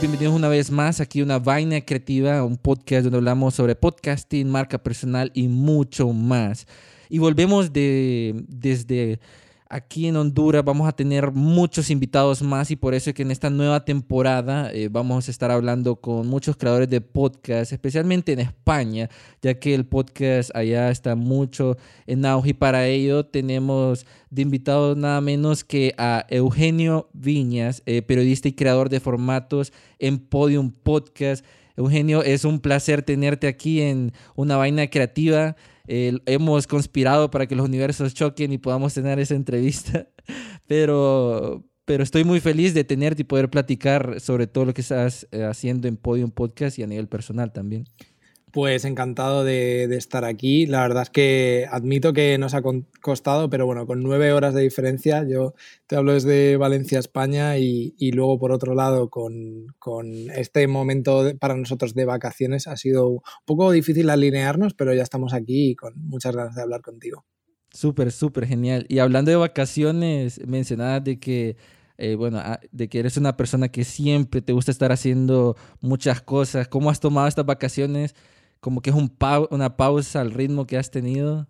Bienvenidos, una vez más aquí a una vaina creativa, un podcast donde hablamos sobre podcasting, marca personal y mucho más. Y volvemos de, desde aquí en Honduras vamos a tener muchos invitados más y por eso es que en esta nueva temporada eh, vamos a estar hablando con muchos creadores de podcast, especialmente en España, ya que el podcast allá está mucho en auge y para ello tenemos de invitados nada menos que a Eugenio Viñas, eh, periodista y creador de formatos en Podium Podcast. Eugenio, es un placer tenerte aquí en una vaina creativa hemos conspirado para que los universos choquen y podamos tener esa entrevista, pero, pero estoy muy feliz de tenerte y poder platicar sobre todo lo que estás eh, haciendo en Podium Podcast y a nivel personal también. Pues encantado de, estar aquí. La verdad es que admito que nos ha costado, pero bueno, con nueve horas de diferencia, yo te hablo desde Valencia, España, y, luego por otro lado, con, este momento para nosotros de vacaciones, ha sido un poco difícil alinearnos, pero ya estamos aquí y con muchas ganas de hablar contigo. Súper, súper genial. Y hablando de vacaciones, mencionabas de que eh, bueno, ah, de que eres una persona que siempre te gusta estar haciendo muchas cosas. ¿Cómo has tomado estas vacaciones? Como que es un una pausa al ritmo que has tenido?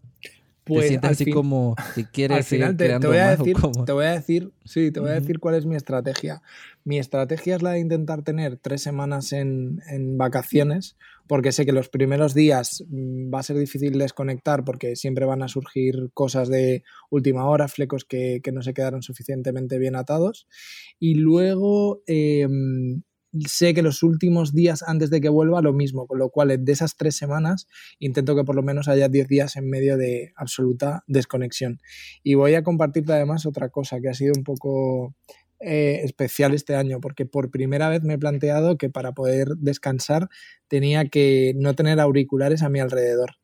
Pues ¿Te sientes así como que quieres seguir te, voy a decir, te voy a decir, sí, te voy a decir cuál es mi estrategia. Mi estrategia es la de intentar tener tres semanas en, en, vacaciones, porque sé que los primeros días mm, va a ser difícil desconectar porque siempre van a surgir cosas de última hora, flecos que, que no se quedaron suficientemente bien atados. Y luego em, sé que los últimos días antes de que vuelva lo mismo, con lo cual de esas tres semanas intento que por lo menos haya diez días en medio de absoluta desconexión. Y voy a compartirte además otra cosa que ha sido un poco eh, especial este año, porque por primera vez me he planteado que para poder descansar tenía que no tener auriculares a mi alrededor.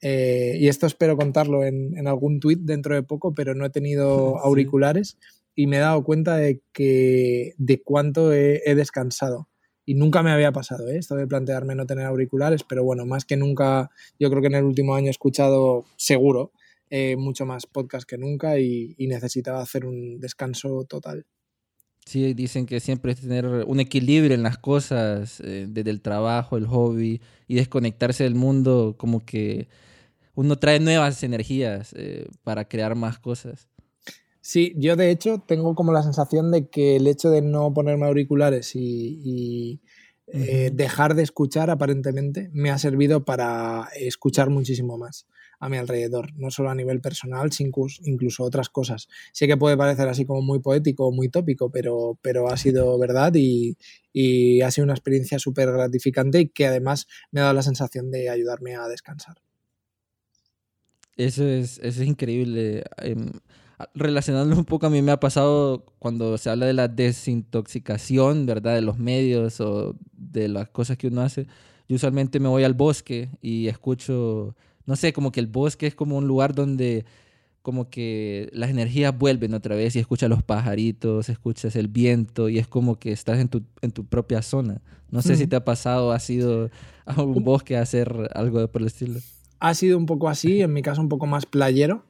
Eh, y esto espero contarlo en, en algún tuit dentro de poco, pero no he tenido auriculares y me he dado cuenta de que de cuánto he, descansado. Y nunca me había pasado ¿eh? esto de plantearme no tener auriculares, pero bueno, más que nunca, yo creo que en el último año he escuchado seguro eh, mucho más podcast que nunca y, necesitaba hacer un descanso total. Sí, dicen que siempre es tener un equilibrio en las cosas, eh, desde el trabajo, el hobby y desconectarse del mundo, como que uno trae nuevas energías eh, para crear más cosas. Sí, yo de hecho tengo como la sensación de que el hecho de no ponerme auriculares y, eh, dejar de escuchar aparentemente me ha servido para escuchar muchísimo más a mi alrededor, no solo a nivel personal, sino incluso otras cosas. Sé que puede parecer así como muy poético o muy tópico, pero, pero ha sido verdad y, ha sido una experiencia súper gratificante y que además me ha dado la sensación de ayudarme a descansar. Eso es, eso es increíble. Relacionándolo un poco, a mí me ha pasado cuando se habla de la desintoxicación, ¿verdad? De los medios o de las cosas que uno hace. Yo usualmente me voy al bosque y escucho, no sé, como que el bosque es como un lugar donde como que las energías vuelven otra vez y escuchas los pajaritos, escuchas el viento y es como que estás en tu, en tu propia zona. No sé si te ha pasado, has ido a un bosque a hacer algo por el estilo. Ha sido un poco así, en mi caso un poco más playero.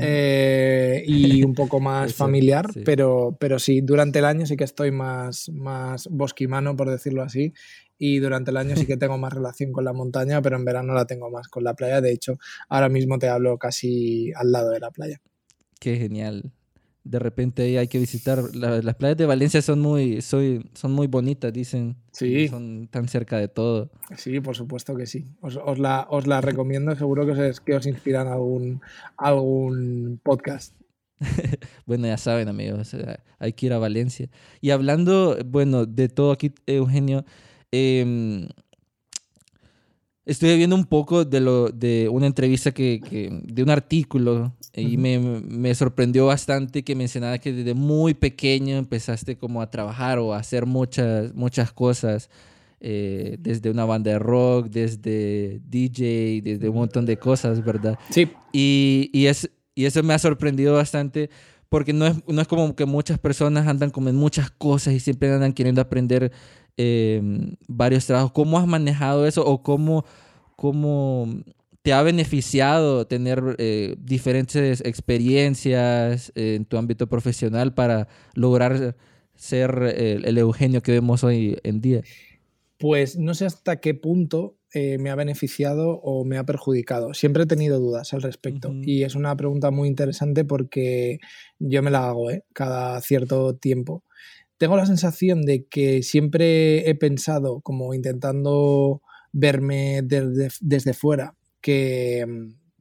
Eh, y un poco más familiar, Pero, pero sí, durante el año sí que estoy más, más bosquimano, por decirlo así, y durante el año sí que tengo más relación con la montaña, pero en verano la tengo más con la playa. De hecho, ahora mismo te hablo casi al lado de la playa. Qué genial de repente hay que visitar. las playas de Valencia son muy, soy, son muy bonitas, dicen. Sí. Son tan cerca de todo. Sí, por supuesto que sí. Os, os, la, os la, recomiendo, seguro que os, que os inspiran algún, algún podcast. bueno, ya saben, amigos, hay que ir a Valencia. Y hablando, bueno, de todo aquí, Eugenio, eh, Estuve viendo un poco de, lo, de una entrevista que, que de un artículo y me, me, sorprendió bastante que mencionaba que desde muy pequeño empezaste como a trabajar o a hacer muchas, muchas cosas, eh, desde una banda de rock, desde DJ, desde un montón de cosas, ¿verdad? Sí. Y, y, es, y eso me ha sorprendido bastante porque no es, no es como que muchas personas andan como en muchas cosas y siempre andan queriendo aprender Em, varios trabajos. ¿Cómo has manejado eso o cómo, cómo te ha beneficiado tener eh, diferentes experiencias en tu ámbito profesional para lograr ser el, Eugenio que vemos hoy en día? Pues no sé hasta qué punto eh, me ha beneficiado o me ha perjudicado. Siempre he tenido dudas al respecto y es una pregunta muy interesante porque yo me la hago ¿eh? cada cierto tiempo. Tengo la sensación de que siempre he pensado, como intentando verme desde, fuera, que,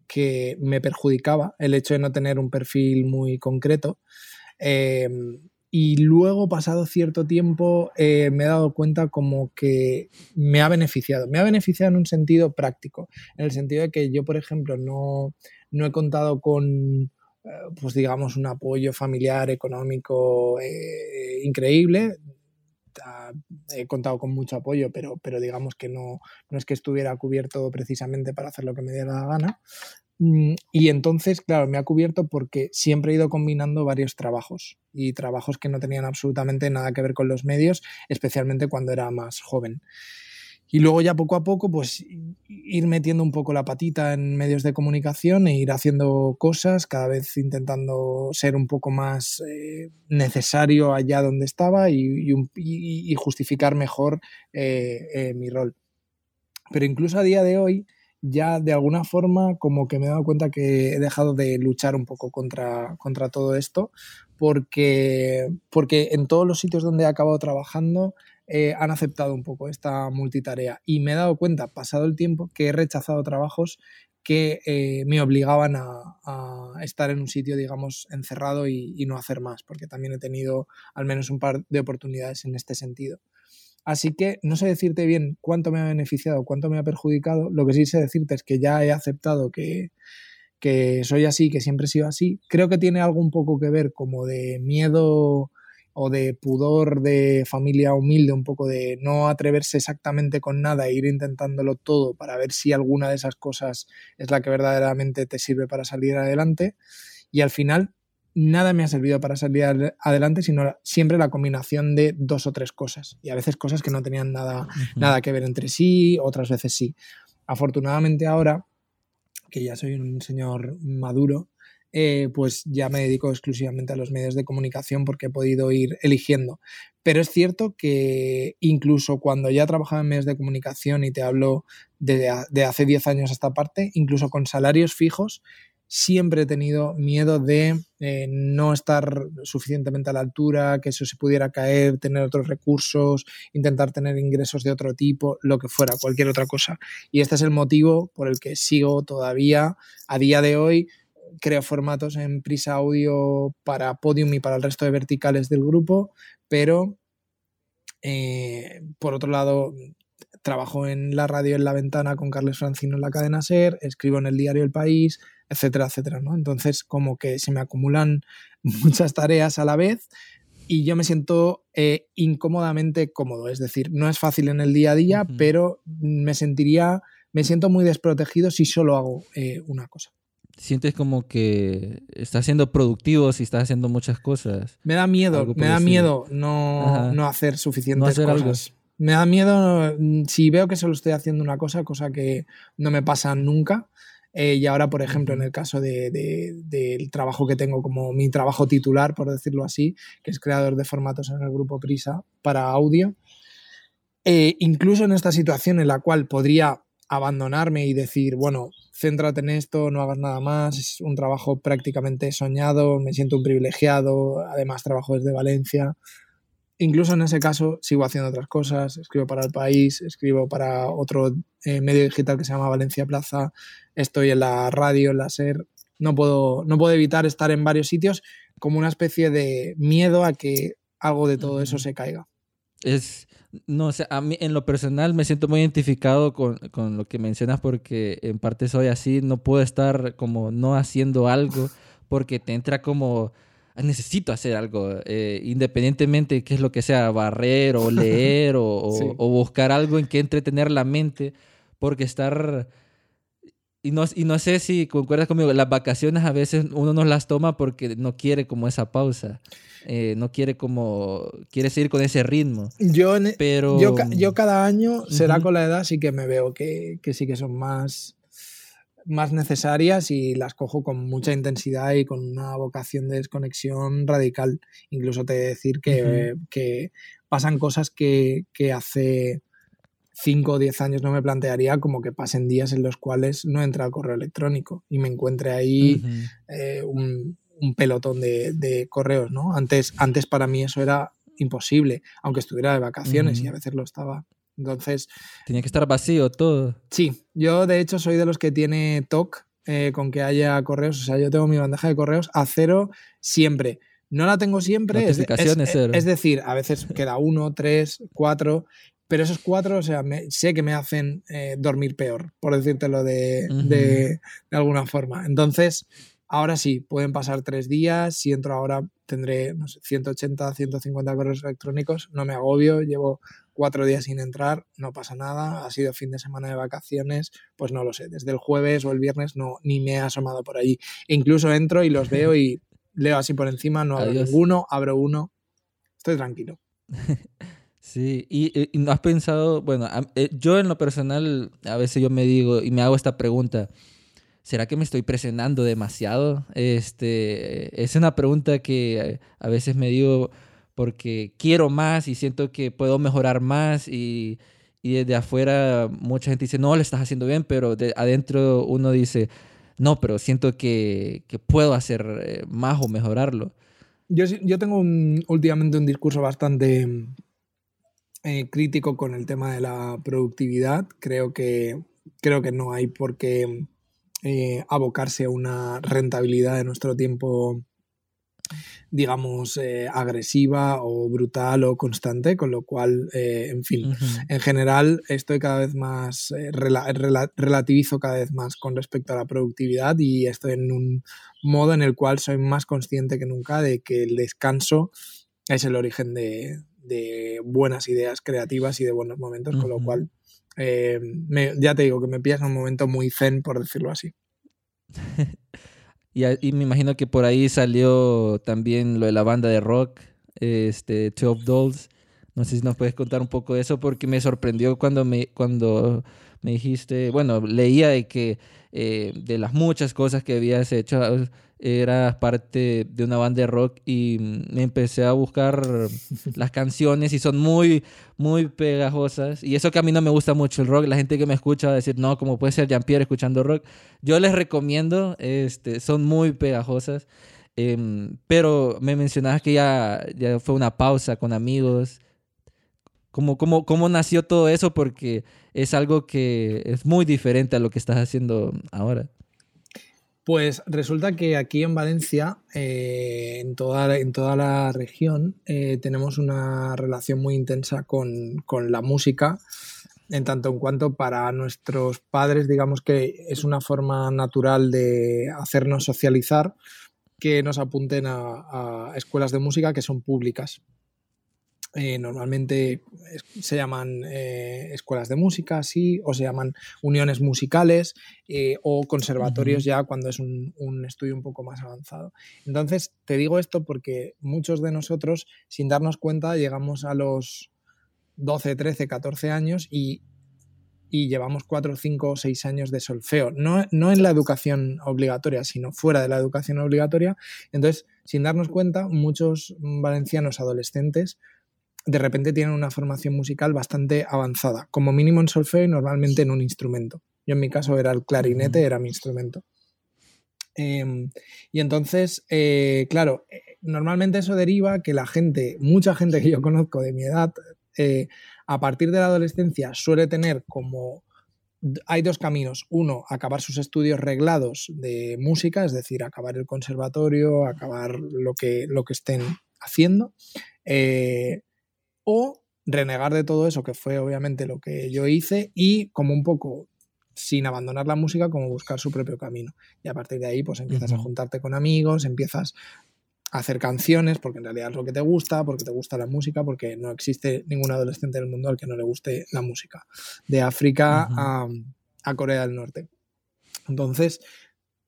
que, me perjudicaba el hecho de no tener un perfil muy concreto. Em, y luego, pasado cierto tiempo, eh, me he dado cuenta como que me ha beneficiado. Me ha beneficiado en un sentido práctico, en el sentido de que yo, por ejemplo, no, no he contado con, pues digamos, un apoyo familiar, económico eh, increíble. He contado con mucho apoyo, pero, pero digamos que no, no es que estuviera cubierto precisamente para hacer lo que me diera la gana. Mm, y entonces, claro, me ha cubierto porque siempre he ido combinando varios trabajos y trabajos que no tenían absolutamente nada que ver con los medios, especialmente cuando era más joven. Y luego ya poco a poco, pues ir metiendo un poco la patita en medios de comunicación e ir haciendo cosas, cada vez intentando ser un poco más eh, necesario allá donde estaba y, justificar mejor eh, eh, mi rol. Pero incluso a día de hoy, ya de alguna forma como que me he dado cuenta que he dejado de luchar un poco contra, contra todo esto, porque, porque en todos los sitios donde he acabado trabajando eh, han aceptado un poco esta multitarea y me he dado cuenta, pasado el tiempo, que he rechazado trabajos que eh, me obligaban a, estar en un sitio, digamos, encerrado y, y no hacer más, porque también he tenido al menos un par de oportunidades en este sentido. Así que no sé decirte bien cuánto me ha beneficiado, cuánto me ha perjudicado. Lo que sí sé decirte es que ya he aceptado que, que soy así, que siempre he sido así. Creo que tiene algo un poco que ver como de miedo o de pudor de familia humilde, un poco de no atreverse exactamente con nada e ir intentándolo todo para ver si alguna de esas cosas es la que verdaderamente te sirve para salir adelante. Y al final nada me ha servido para salir adelante, sino siempre la combinación de dos o tres cosas. Y a veces cosas que no tenían nada, nada que ver entre sí, otras veces sí. Afortunadamente ahora, que ya soy un señor maduro, eh, pues ya me dedico exclusivamente a los medios de comunicación porque he podido ir eligiendo. Pero es cierto que incluso cuando ya trabajaba en medios de comunicación y te hablo de, hace 10 años a esta parte, incluso con salarios fijos, siempre he tenido miedo de eh, no estar suficientemente a la altura, que eso se pudiera caer, tener otros recursos, intentar tener ingresos de otro tipo, lo que fuera, cualquier otra cosa. Y este es el motivo por el que sigo todavía a día de hoy. Creo formatos en Prisa Audio para Podium y para el resto de verticales del grupo, pero eh, por otro lado, trabajo en la radio en la ventana con Carles Francino en la cadena Ser, escribo en el diario El País, etcétera, etcétera, ¿no? Entonces, como que se me acumulan muchas tareas a la vez y yo me siento eh, incómodamente cómodo. Es decir, no es fácil en el día a día, pero me sentiría, me siento muy desprotegido si solo hago eh, una cosa. Sientes como que estás siendo productivo si estás haciendo muchas cosas. Me da miedo, me da miedo no, no, hacer suficientes cosas. Me da miedo mm, si veo que solo estoy haciendo una cosa, cosa que no me pasa nunca, eh, y ahora, por ejemplo, en el caso del trabajo que tengo como mi trabajo titular, por decirlo así, que es creador de formatos en el grupo Prisa para audio, eh, incluso en esta situación en la cual podría abandonarme y decir, bueno, céntrate en esto, no hagas nada más, es un trabajo prácticamente soñado, me siento un privilegiado, además trabajo desde Valencia, incluso en ese caso sigo haciendo otras cosas, escribo para el país, escribo para otro eh, medio digital que se llama Valencia Plaza, estoy en la radio, en la SER, no puedo, no puedo evitar estar en varios sitios como una especie de miedo a que algo de todo eso se caiga. Es, no o a mí en lo personal me siento muy identificado con, con lo que mencionas porque en parte soy así, no puedo estar como no haciendo algo porque te entra como necesito hacer algo, eh, independientemente de qué es lo que sea, barrer o leer o, buscar algo en que entretener la mente, porque estar... Y no, y no sé si concuerdas conmigo, las vacaciones a veces uno no las toma porque no quiere como esa pausa, eh, no quiere como, quiere seguir con ese ritmo. Yo, pero... yo, yo cada año, será con la edad, sí que me veo que, que sí que son más más necesarias y las cojo con mucha intensidad y con una vocación de desconexión radical. Incluso te decir que, que pasan cosas que, que hace 5 o 10 años no me plantearía como que pasen días en los cuales no entra el correo electrónico y me encuentre ahí eh, un, pelotón de, correos, ¿no? Antes, antes para mí eso era imposible, aunque estuviera de vacaciones y a veces lo estaba. Entonces... Tenía que estar vacío todo. Sí, yo de hecho soy de los que tiene TOC eh, con que haya correos, o sea, yo tengo mi bandeja de correos a cero siempre. No la tengo siempre, es, es, decir, a veces queda uno, tres, cuatro, pero esos cuatro, o sea, sé que me hacen eh, dormir peor, por decírtelo de, de, alguna forma. Entonces, ahora sí, pueden pasar tres días. Si entro ahora, tendré no sé, 180, 150 correos electrónicos. No me agobio, llevo cuatro días sin entrar, no pasa nada. Ha sido fin de semana de vacaciones, pues no lo sé. Desde el jueves o el viernes no, ni me he asomado por allí. E incluso entro y los veo y leo así por encima, no abro ninguno, abro uno. Estoy tranquilo. Sí, y, no has pensado, bueno, eh, yo en lo personal a veces yo me digo y me hago esta pregunta, ¿será que me estoy presionando demasiado? Este, es una pregunta que a veces me digo porque quiero más y siento que puedo mejorar más y, y desde afuera mucha gente dice, no, lo estás haciendo bien, pero de adentro uno dice, no, pero siento que, que puedo hacer eh, más o mejorarlo. Yo, yo tengo últimamente un discurso bastante eh, crítico con el tema de la productividad. Creo que, creo que no hay por qué eh, abocarse a una rentabilidad de nuestro tiempo digamos, eh, agresiva o brutal o constante, con lo cual, en fin, en general estoy cada vez más, relativizo cada vez más con respecto a la productividad y estoy en un modo en el cual soy más consciente que nunca de que el descanso es el origen de, de buenas ideas creativas y de buenos momentos, con lo cual eh, ya te digo que me pillas en un momento muy zen, por decirlo así. y, me imagino que por ahí salió también lo de la banda de rock, este, Twelve Dolls. No sé si nos puedes contar un poco de eso porque me sorprendió cuando me, cuando me dijiste, bueno, leía de que eh, de las muchas cosas que habías hecho, era parte de una banda de rock y me empecé a buscar las canciones y son muy, muy pegajosas. Y eso que a mí no me gusta mucho el rock, la gente que me escucha va a decir, no, como puede ser Jean-Pierre escuchando rock. Yo les recomiendo, este, son muy pegajosas. Em, pero me mencionabas que ya, ya fue una pausa con amigos. ¿Cómo, cómo, ¿Cómo nació todo eso? Porque es algo que es muy diferente a lo que estás haciendo ahora. Pues resulta que aquí en Valencia, eh, en, toda, en, toda, la región, eh, tenemos una relación muy intensa con, la música, en tanto en cuanto para nuestros padres, digamos que es una forma natural de hacernos socializar, que nos apunten a escuelas de música que son públicas. Eh, normalmente se llaman eh, escuelas de música, sí, o se llaman uniones musicales eh, o conservatorios ya cuando es un, estudio un poco más avanzado. Entonces, te digo esto porque muchos de nosotros, sin darnos cuenta, llegamos a los 12, 13, 14 años y, llevamos 4, 5 o 6 años de solfeo, no, no en la educación obligatoria, sino fuera de la educación obligatoria. Entonces, sin darnos cuenta, muchos valencianos adolescentes de repente tienen una formación musical bastante avanzada, como mínimo en solfeo y normalmente en un instrumento. Yo en mi caso era el clarinete, era mi instrumento. Em, y entonces, eh, claro, eh, normalmente eso deriva que la gente, mucha gente que yo conozco de mi edad, eh, a partir de la adolescencia suele tener como... Hay dos caminos. Uno, acabar sus estudios reglados de música, es decir, acabar el conservatorio, acabar lo que, lo que estén haciendo o renegar de todo eso, que fue obviamente lo que yo hice, y como un poco sin abandonar la música, como buscar su propio camino. Y a partir de ahí, pues empiezas a juntarte con amigos, empiezas a hacer canciones, porque en realidad es lo que te gusta, porque te gusta la música, porque no existe ningún adolescente del mundo al que no le guste la música. De África a, Corea del Norte. Entonces,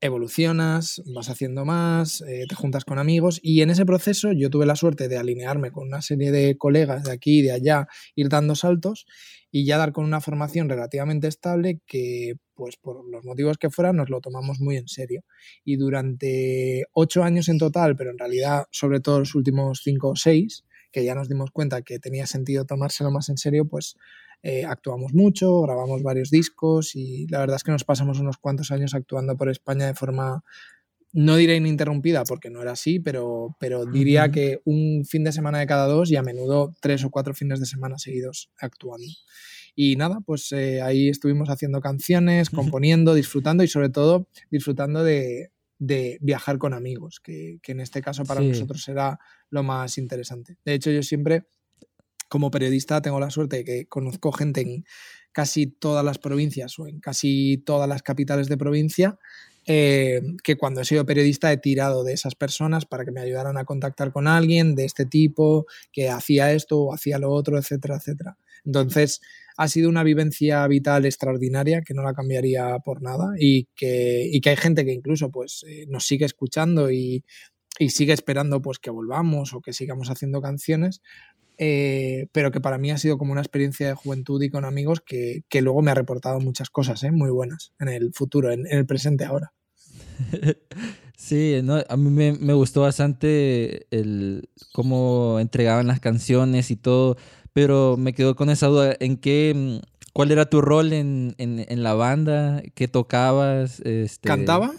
evolucionas, vas haciendo más, eh, te juntas con amigos y en ese proceso yo tuve la suerte de alinearme con una serie de colegas de aquí y de allá, ir dando saltos y ya dar con una formación relativamente estable que, pues por los motivos que fueran, nos lo tomamos muy en serio. Y durante ocho años en total, pero en realidad sobre todo los últimos cinco o seis, que ya nos dimos cuenta que tenía sentido tomárselo más en serio, pues eh, actuamos mucho, grabamos varios discos y la verdad es que nos pasamos unos cuantos años actuando por España de forma, no diré ininterrumpida porque no era así, pero, pero diría que un fin de semana de cada dos y a menudo tres o cuatro fines de semana seguidos actuando. Y nada, pues eh, ahí estuvimos haciendo canciones, componiendo, disfrutando y sobre todo disfrutando de, viajar con amigos, que, en este caso para nosotros era lo más interesante. De hecho, yo siempre como periodista tengo la suerte de que conozco gente en casi todas las provincias o en casi todas las capitales de provincia eh, que cuando he sido periodista he tirado de esas personas para que me ayudaran a contactar con alguien de este tipo, que hacía esto o hacía lo otro, etcétera, etcétera. Entonces, ha sido una vivencia vital extraordinaria que no la cambiaría por nada y que, y que hay gente que incluso pues, eh, nos sigue escuchando y, y sigue esperando pues que volvamos o que sigamos haciendo canciones eh, pero que para mí ha sido como una experiencia de juventud y con amigos que, que luego me ha reportado muchas cosas ¿eh? muy buenas en el futuro, en, el presente ahora. Sí, no, a mí me, me, gustó bastante el cómo entregaban las canciones y todo, pero me quedo con esa duda, ¿en qué, mm, cuál era tu rol en, en, en la banda? ¿Qué tocabas? Este... ¿Cantaba?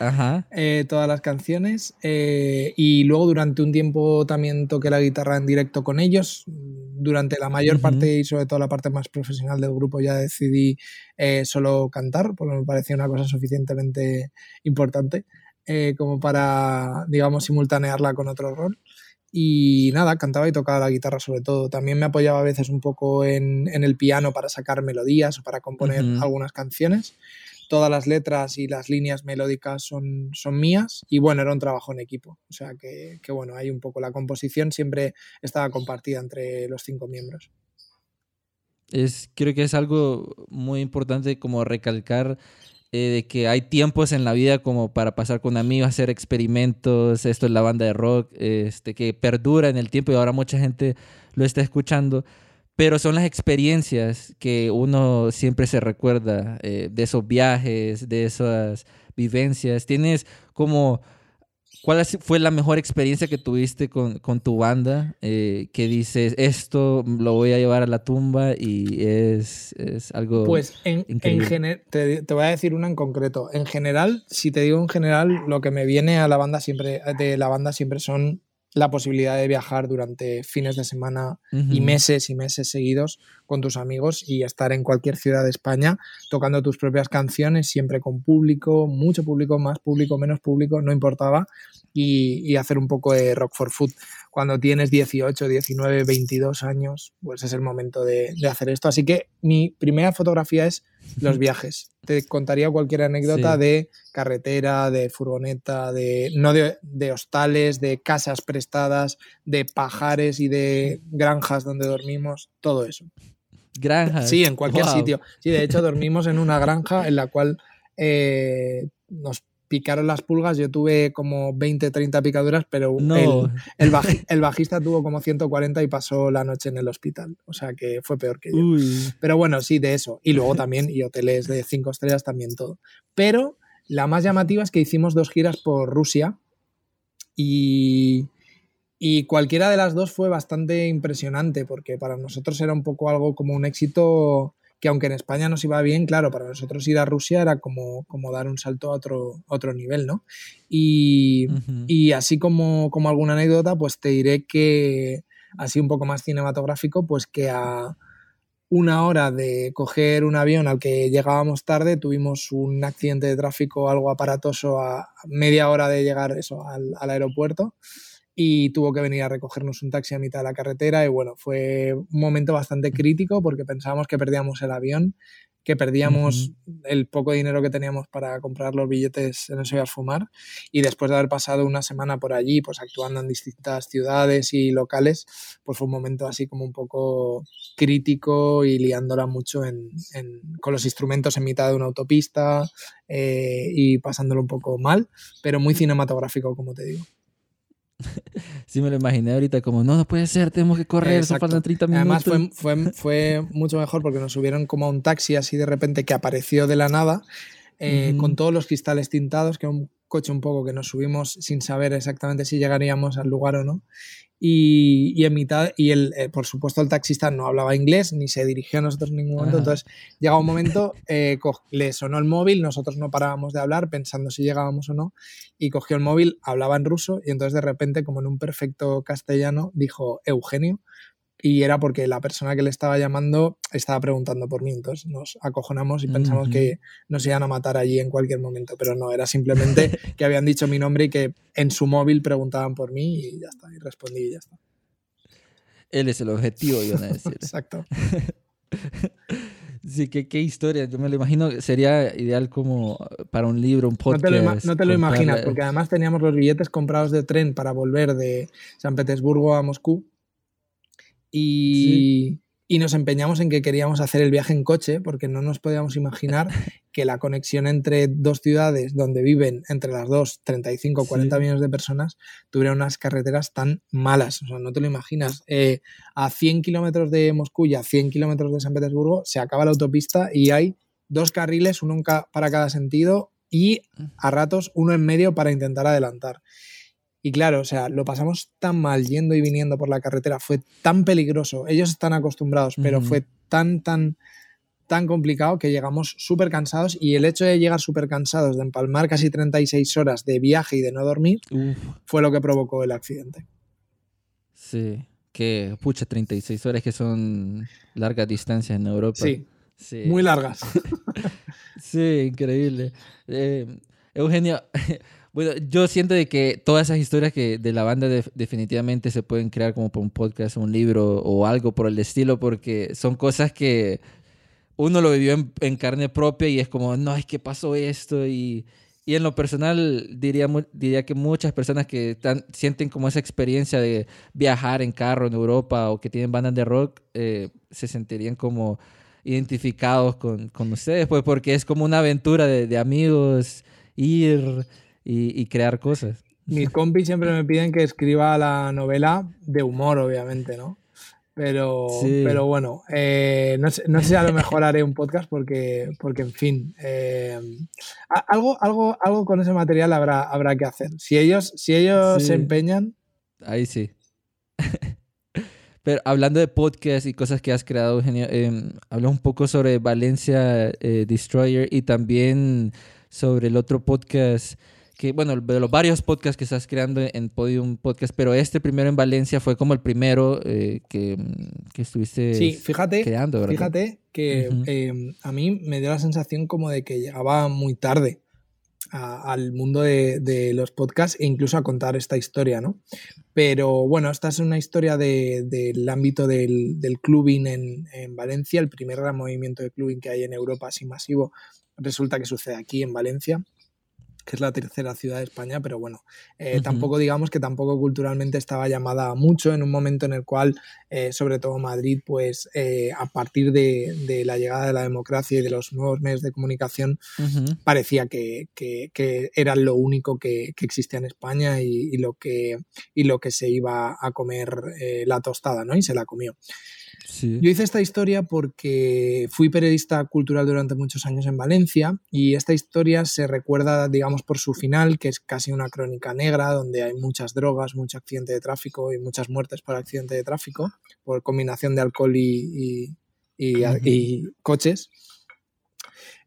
Eh, Ajá. Eh, todas las canciones. Eh, y luego durante un tiempo también toqué la guitarra en directo con ellos. Durante la mayor parte y sobre todo la parte más profesional del grupo ya decidí eh, solo cantar, porque me parecía una cosa suficientemente importante como para, digamos, simultanearla con otro rol. Y nada, cantaba y tocaba la guitarra sobre todo. También me apoyaba a veces un poco en, el piano para sacar melodías o para componer algunas canciones todas las letras y las líneas melódicas son, son mías y bueno, era un trabajo en equipo. O sea que, bueno, hay un poco la composición siempre estaba compartida entre los cinco miembros. Es, creo que es algo muy importante como recalcar eh, de que hay tiempos en la vida como para pasar con amigos, hacer experimentos, esto es la banda de rock, este, que perdura en el tiempo y ahora mucha gente lo está escuchando pero son las experiencias que uno siempre se recuerda eh, de esos viajes, de esas vivencias. Tienes como, ¿cuál fue la mejor experiencia que tuviste con, tu banda? Eh, que dices, esto lo voy a llevar a la tumba y es, algo... Pues en, en te, te, voy a decir una en concreto. En general, si te digo en general, lo que me viene a la banda siempre, de la banda siempre son la posibilidad de viajar durante fines de semana y meses y meses seguidos con tus amigos y estar en cualquier ciudad de España tocando tus propias canciones, siempre con público, mucho público, más público, menos público, no importaba, y, hacer un poco de rock for food. Cuando tienes 18, 19, 22 años, pues es el momento de, de hacer esto. Así que mi primera fotografía es los viajes. Te contaría cualquier anécdota de carretera, de furgoneta, de no de, de, hostales, de casas prestadas, de pajares y de granjas donde dormimos, todo eso. Granjas. Sí, en cualquier sitio. Sí, de hecho dormimos en una granja en la cual eh, nos picaron las pulgas. Yo tuve como 20, 30 picaduras, pero el, bajista tuvo como 140 y pasó la noche en el hospital. O sea que fue peor que yo. Pero bueno, sí, de eso. Y luego también, y hoteles de 5 estrellas también todo. Pero la más llamativa es que hicimos dos giras por Rusia y, y cualquiera de las dos fue bastante impresionante porque para nosotros era un poco algo como un éxito que aunque en España nos iba bien, claro, para nosotros ir a Rusia era como, como dar un salto a otro, otro nivel, ¿no? Y, y así como, como alguna anécdota, pues te diré que, así un poco más cinematográfico, pues que a una hora de coger un avión al que llegábamos tarde, tuvimos un accidente de tráfico algo aparatoso a media hora de llegar eso, al, al aeropuerto y tuvo que venir a recogernos un taxi a mitad de la carretera y bueno, fue un momento bastante crítico porque pensábamos que perdíamos el avión, que perdíamos el poco dinero que teníamos para comprar los billetes en y a fumar. Y después de haber pasado una semana por allí, pues actuando en distintas ciudades y locales, pues fue un momento así como un poco crítico y liándola mucho en, con los instrumentos en mitad de una autopista eh, y pasándolo un poco mal, pero muy cinematográfico, como te digo. Sí, me lo imaginé ahorita como, no, no puede ser, tenemos que correr, son faltan 30 minutos. Además fue, fue, mucho mejor porque nos subieron como a un taxi así de repente que apareció de la nada, eh, con todos los cristales tintados, que un coche un poco que nos subimos sin saber exactamente si llegaríamos al lugar o no. Y, en mitad, y el, eh, por supuesto el taxista no hablaba inglés ni se dirigió a nosotros en ningún momento. Entonces llega un momento, eh, le sonó el móvil, nosotros no parábamos de hablar pensando si llegábamos o no, y cogió el móvil, hablaba en ruso y entonces de repente, como en un perfecto castellano, dijo Eugenio, y era porque la persona que le estaba llamando estaba preguntando por mí. Entonces nos acojonamos y pensamos que nos iban a matar allí en cualquier momento, pero no, era simplemente que habían dicho mi nombre y que en su móvil preguntaban por mí y ya está, y respondí y ya está. Él es el objetivo, yo a decir. Exacto. Sí, qué, qué historia. Yo me lo imagino, sería ideal como para un libro, un podcast. No te lo, no te lo imaginas, porque además teníamos los billetes comprados de tren para volver de San Petersburgo a Moscú y, nos empeñamos en que queríamos hacer el viaje en coche porque no nos podíamos imaginar que la conexión entre dos ciudades donde viven entre las dos 35 o 40 millones de personas tuviera unas carreteras tan malas. O sea, no te lo imaginas. Eh, a 100 kilómetros de Moscú y a 100 kilómetros de San Petersburgo se acaba la autopista y hay dos carriles, uno para cada sentido y a ratos uno en medio para intentar adelantar. Y claro, o sea, lo pasamos tan mal yendo y viniendo por la carretera, fue tan peligroso, ellos están acostumbrados, pero fue tan, tan, tan complicado que llegamos súper cansados y el hecho de llegar súper cansados, de empalmar casi 36 horas de viaje y de no dormir, fue lo que provocó el accidente. Sí, que pucha, 36 horas que son largas distancias en Europa. Sí, sí. muy largas. sí, increíble. Eh, Eugenio, Bueno, yo siento de que todas esas historias que de la banda definitivamente se pueden crear como por un podcast, un libro o algo por el estilo, porque son cosas que uno lo vivió en, carne propia y es como, no, es que pasó esto y, y en lo personal diría, diría que muchas personas que sienten como esa experiencia de viajar en carro en Europa o que tienen bandas de rock, eh, se sentirían como identificados con, con, ustedes, pues porque es como una aventura de amigos, ir y, crear cosas. Mis compis siempre me piden que escriba la novela de humor, obviamente, ¿no? Pero, pero bueno, eh, no, sé, no, sé, si a lo mejor haré un podcast porque, porque en fin, eh, algo, algo, algo con ese material habrá, habrá que hacer. Si ellos, si ellos se empeñan. Ahí sí. Pero hablando de podcast y cosas que has creado, Eugenio, eh, habla un poco sobre Valencia eh, Destroyer y también sobre el otro podcast que, bueno, de los varios podcasts que estás creando en Podium Podcast, pero este primero en Valencia fue como el primero eh, que, que, estuviste sí, fíjate, creando, ¿verdad? Fíjate que em, a mí me dio la sensación como de que llegaba muy tarde al mundo de, de, los podcasts e incluso a contar esta historia, ¿no? Pero bueno, esta es una historia del de, ámbito del, del clubing en, en, Valencia, el primer gran movimiento de clubing que hay en Europa así masivo, resulta que sucede aquí en Valencia que es la tercera ciudad de España, pero bueno, eh, tampoco digamos que tampoco culturalmente estaba llamada mucho en un momento en el cual, eh, sobre todo Madrid, pues eh, a partir de, la llegada de la democracia y de los nuevos medios de comunicación, parecía que, era lo único que, existía en España y, lo que, y lo que se iba a comer la tostada, ¿no? Y se la comió. Yo hice esta historia porque fui periodista cultural durante muchos años en Valencia y esta historia se recuerda, digamos, por su final, que es casi una crónica negra, donde hay muchas drogas, mucho accidente de tráfico y muchas muertes por accidente de tráfico, por combinación de alcohol y, coches.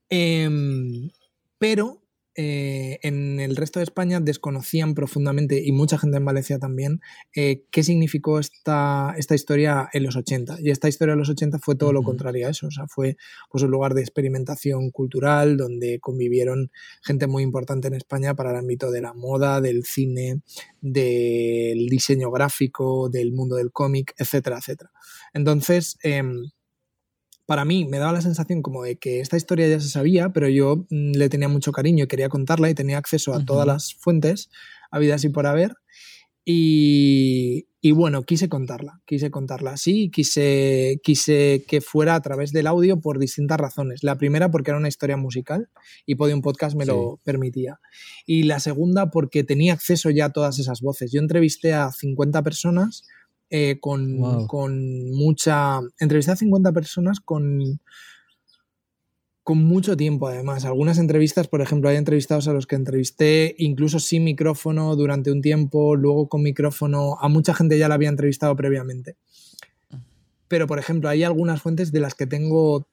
Em, pero eh, en el resto de España desconocían profundamente, y mucha gente en Valencia también, eh, qué significó esta, esta historia en los 80. Y esta historia en los 80 fue todo lo contrario a eso. O sea, fue pues, un lugar de experimentación cultural donde convivieron gente muy importante en España para el ámbito de la moda, del cine, del diseño gráfico, del mundo del cómic, etcétera, etcétera. Entonces, em, para mí me daba la sensación como de que esta historia ya se sabía, pero yo mm, le tenía mucho cariño y quería contarla y tenía acceso a todas las fuentes habidas y por haber. Y, y, bueno, quise contarla, quise contarla así, quise, quise que fuera a través del audio por distintas razones. La primera porque era una historia musical y Podium Podcast me lo permitía. Y la segunda porque tenía acceso ya a todas esas voces. Yo entrevisté a 50 personas eh, con, con, mucha... Entrevisté a 50 personas con, con mucho tiempo además. Algunas entrevistas, por ejemplo, hay entrevistados a los que entrevisté incluso sin micrófono durante un tiempo, luego con micrófono. A mucha gente ya la había entrevistado previamente. Pero, por ejemplo, hay algunas fuentes de las que tengo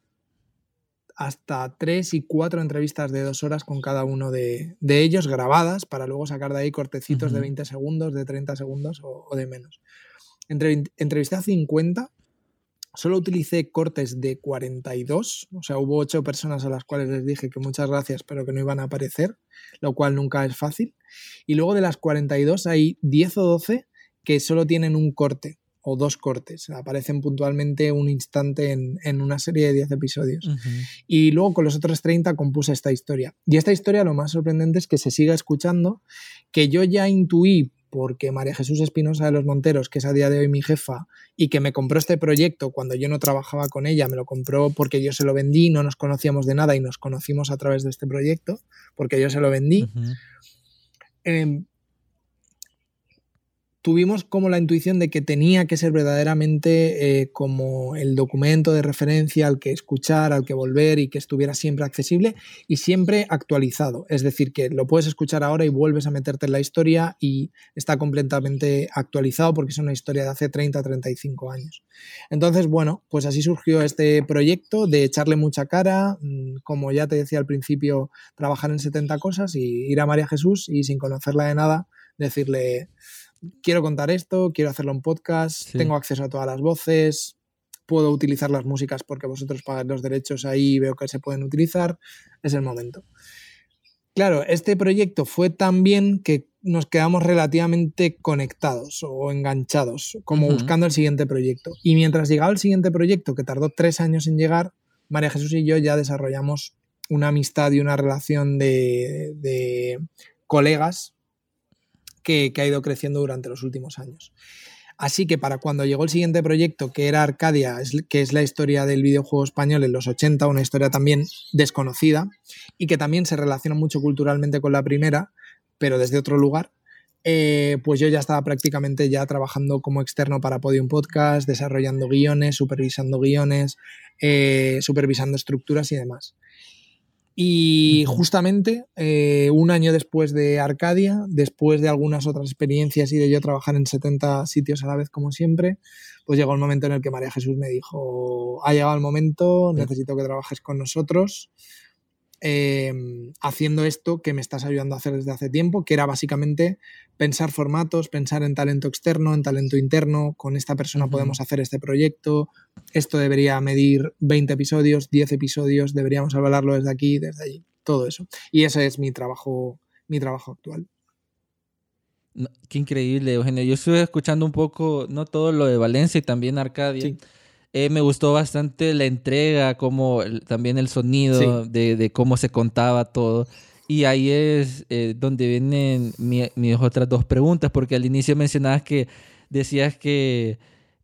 hasta tres y cuatro entrevistas de dos horas con cada uno de, ellos grabadas para luego sacar de ahí cortecitos de 20 segundos, de 30 segundos o, o de menos entrevisté a 50, solo utilicé cortes de 42, o sea, hubo 8 personas a las cuales les dije que muchas gracias, pero que no iban a aparecer, lo cual nunca es fácil. Y luego de las 42 hay 10 o 12 que solo tienen un corte o dos cortes, aparecen puntualmente un instante en, una serie de 10 episodios. Y luego con los otros 30 compuse esta historia. Y esta historia lo más sorprendente es que se siga escuchando, que yo ya intuí porque María Jesús Espinosa de los Monteros, que es a día de hoy mi jefa, y que me compró este proyecto cuando yo no trabajaba con ella, me lo compró porque yo se lo vendí, no nos conocíamos de nada y nos conocimos a través de este proyecto, porque yo se lo vendí tuvimos como la intuición de que tenía que ser verdaderamente eh, como el documento de referencia al que escuchar, al que volver y que estuviera siempre accesible y siempre actualizado. Es decir, que lo puedes escuchar ahora y vuelves a meterte en la historia y está completamente actualizado porque es una historia de hace 30, 35 años. Entonces, bueno, pues así surgió este proyecto de echarle mucha cara, mm, como ya te decía al principio, trabajar en 70 cosas y ir a María Jesús y sin conocerla de nada, decirle quiero contar esto, quiero hacerlo en podcast, tengo acceso a todas las voces, puedo utilizar las músicas porque vosotros pagáis los derechos ahí y veo que se pueden utilizar, es el momento. Claro, este proyecto fue tan bien que nos quedamos relativamente conectados o enganchados, como buscando el siguiente proyecto. Y mientras llegaba el siguiente proyecto, que tardó tres años en llegar, María Jesús y yo ya desarrollamos una amistad y una relación de, de colegas que, ha ido creciendo durante los últimos años. Así que para cuando llegó el siguiente proyecto, que era Arcadia, que es la historia del videojuego español en los 80, una historia también desconocida y que también se relaciona mucho culturalmente con la primera, pero desde otro lugar, eh, pues yo ya estaba prácticamente ya trabajando como externo para Podium Podcast, desarrollando guiones, supervisando guiones, eh, supervisando estructuras y demás. Y justamente eh, un año después de Arcadia, después de algunas otras experiencias y de yo trabajar en 70 sitios a la vez como siempre, pues llegó el momento en el que María Jesús me dijo, ha llegado el momento, necesito que trabajes con nosotros. Em, haciendo esto que me estás ayudando a hacer desde hace tiempo, que era básicamente pensar formatos, pensar en talento externo, en talento interno, con esta persona podemos hacer este proyecto, esto debería medir 20 episodios, 10 episodios, deberíamos hablarlo desde aquí, desde allí, todo eso. Y ese es mi trabajo, mi trabajo actual. qué increíble, Eugenio. Yo estuve escuchando un poco, no todo lo de Valencia y también Arcadia. Eh, me gustó bastante la entrega, como también el sonido de, cómo se contaba todo. Y ahí es eh, donde vienen mis otras dos preguntas, porque al inicio mencionabas que decías que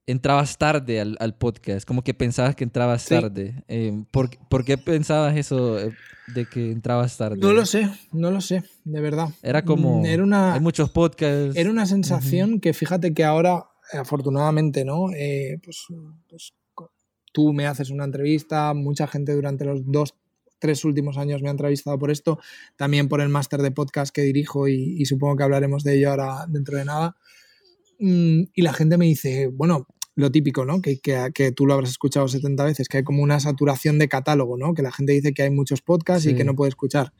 entrabas tarde al, podcast, como que pensabas que entrabas tarde. Eh, ¿por, qué pensabas eso de que entrabas tarde? No lo sé, no lo sé, de verdad. Era como... Era una, hay muchos podcasts. Era una sensación que fíjate que ahora, afortunadamente, ¿no? pues, pues tú me haces una entrevista, mucha gente durante los dos, tres últimos años me ha entrevistado por esto, también por el máster de podcast que dirijo y, supongo que hablaremos de ello ahora dentro de nada. Mm, y la gente me dice, bueno, lo típico, ¿no? Que, que, tú lo habrás escuchado 70 veces, que hay como una saturación de catálogo, ¿no? Que la gente dice que hay muchos podcasts y que no puede escuchar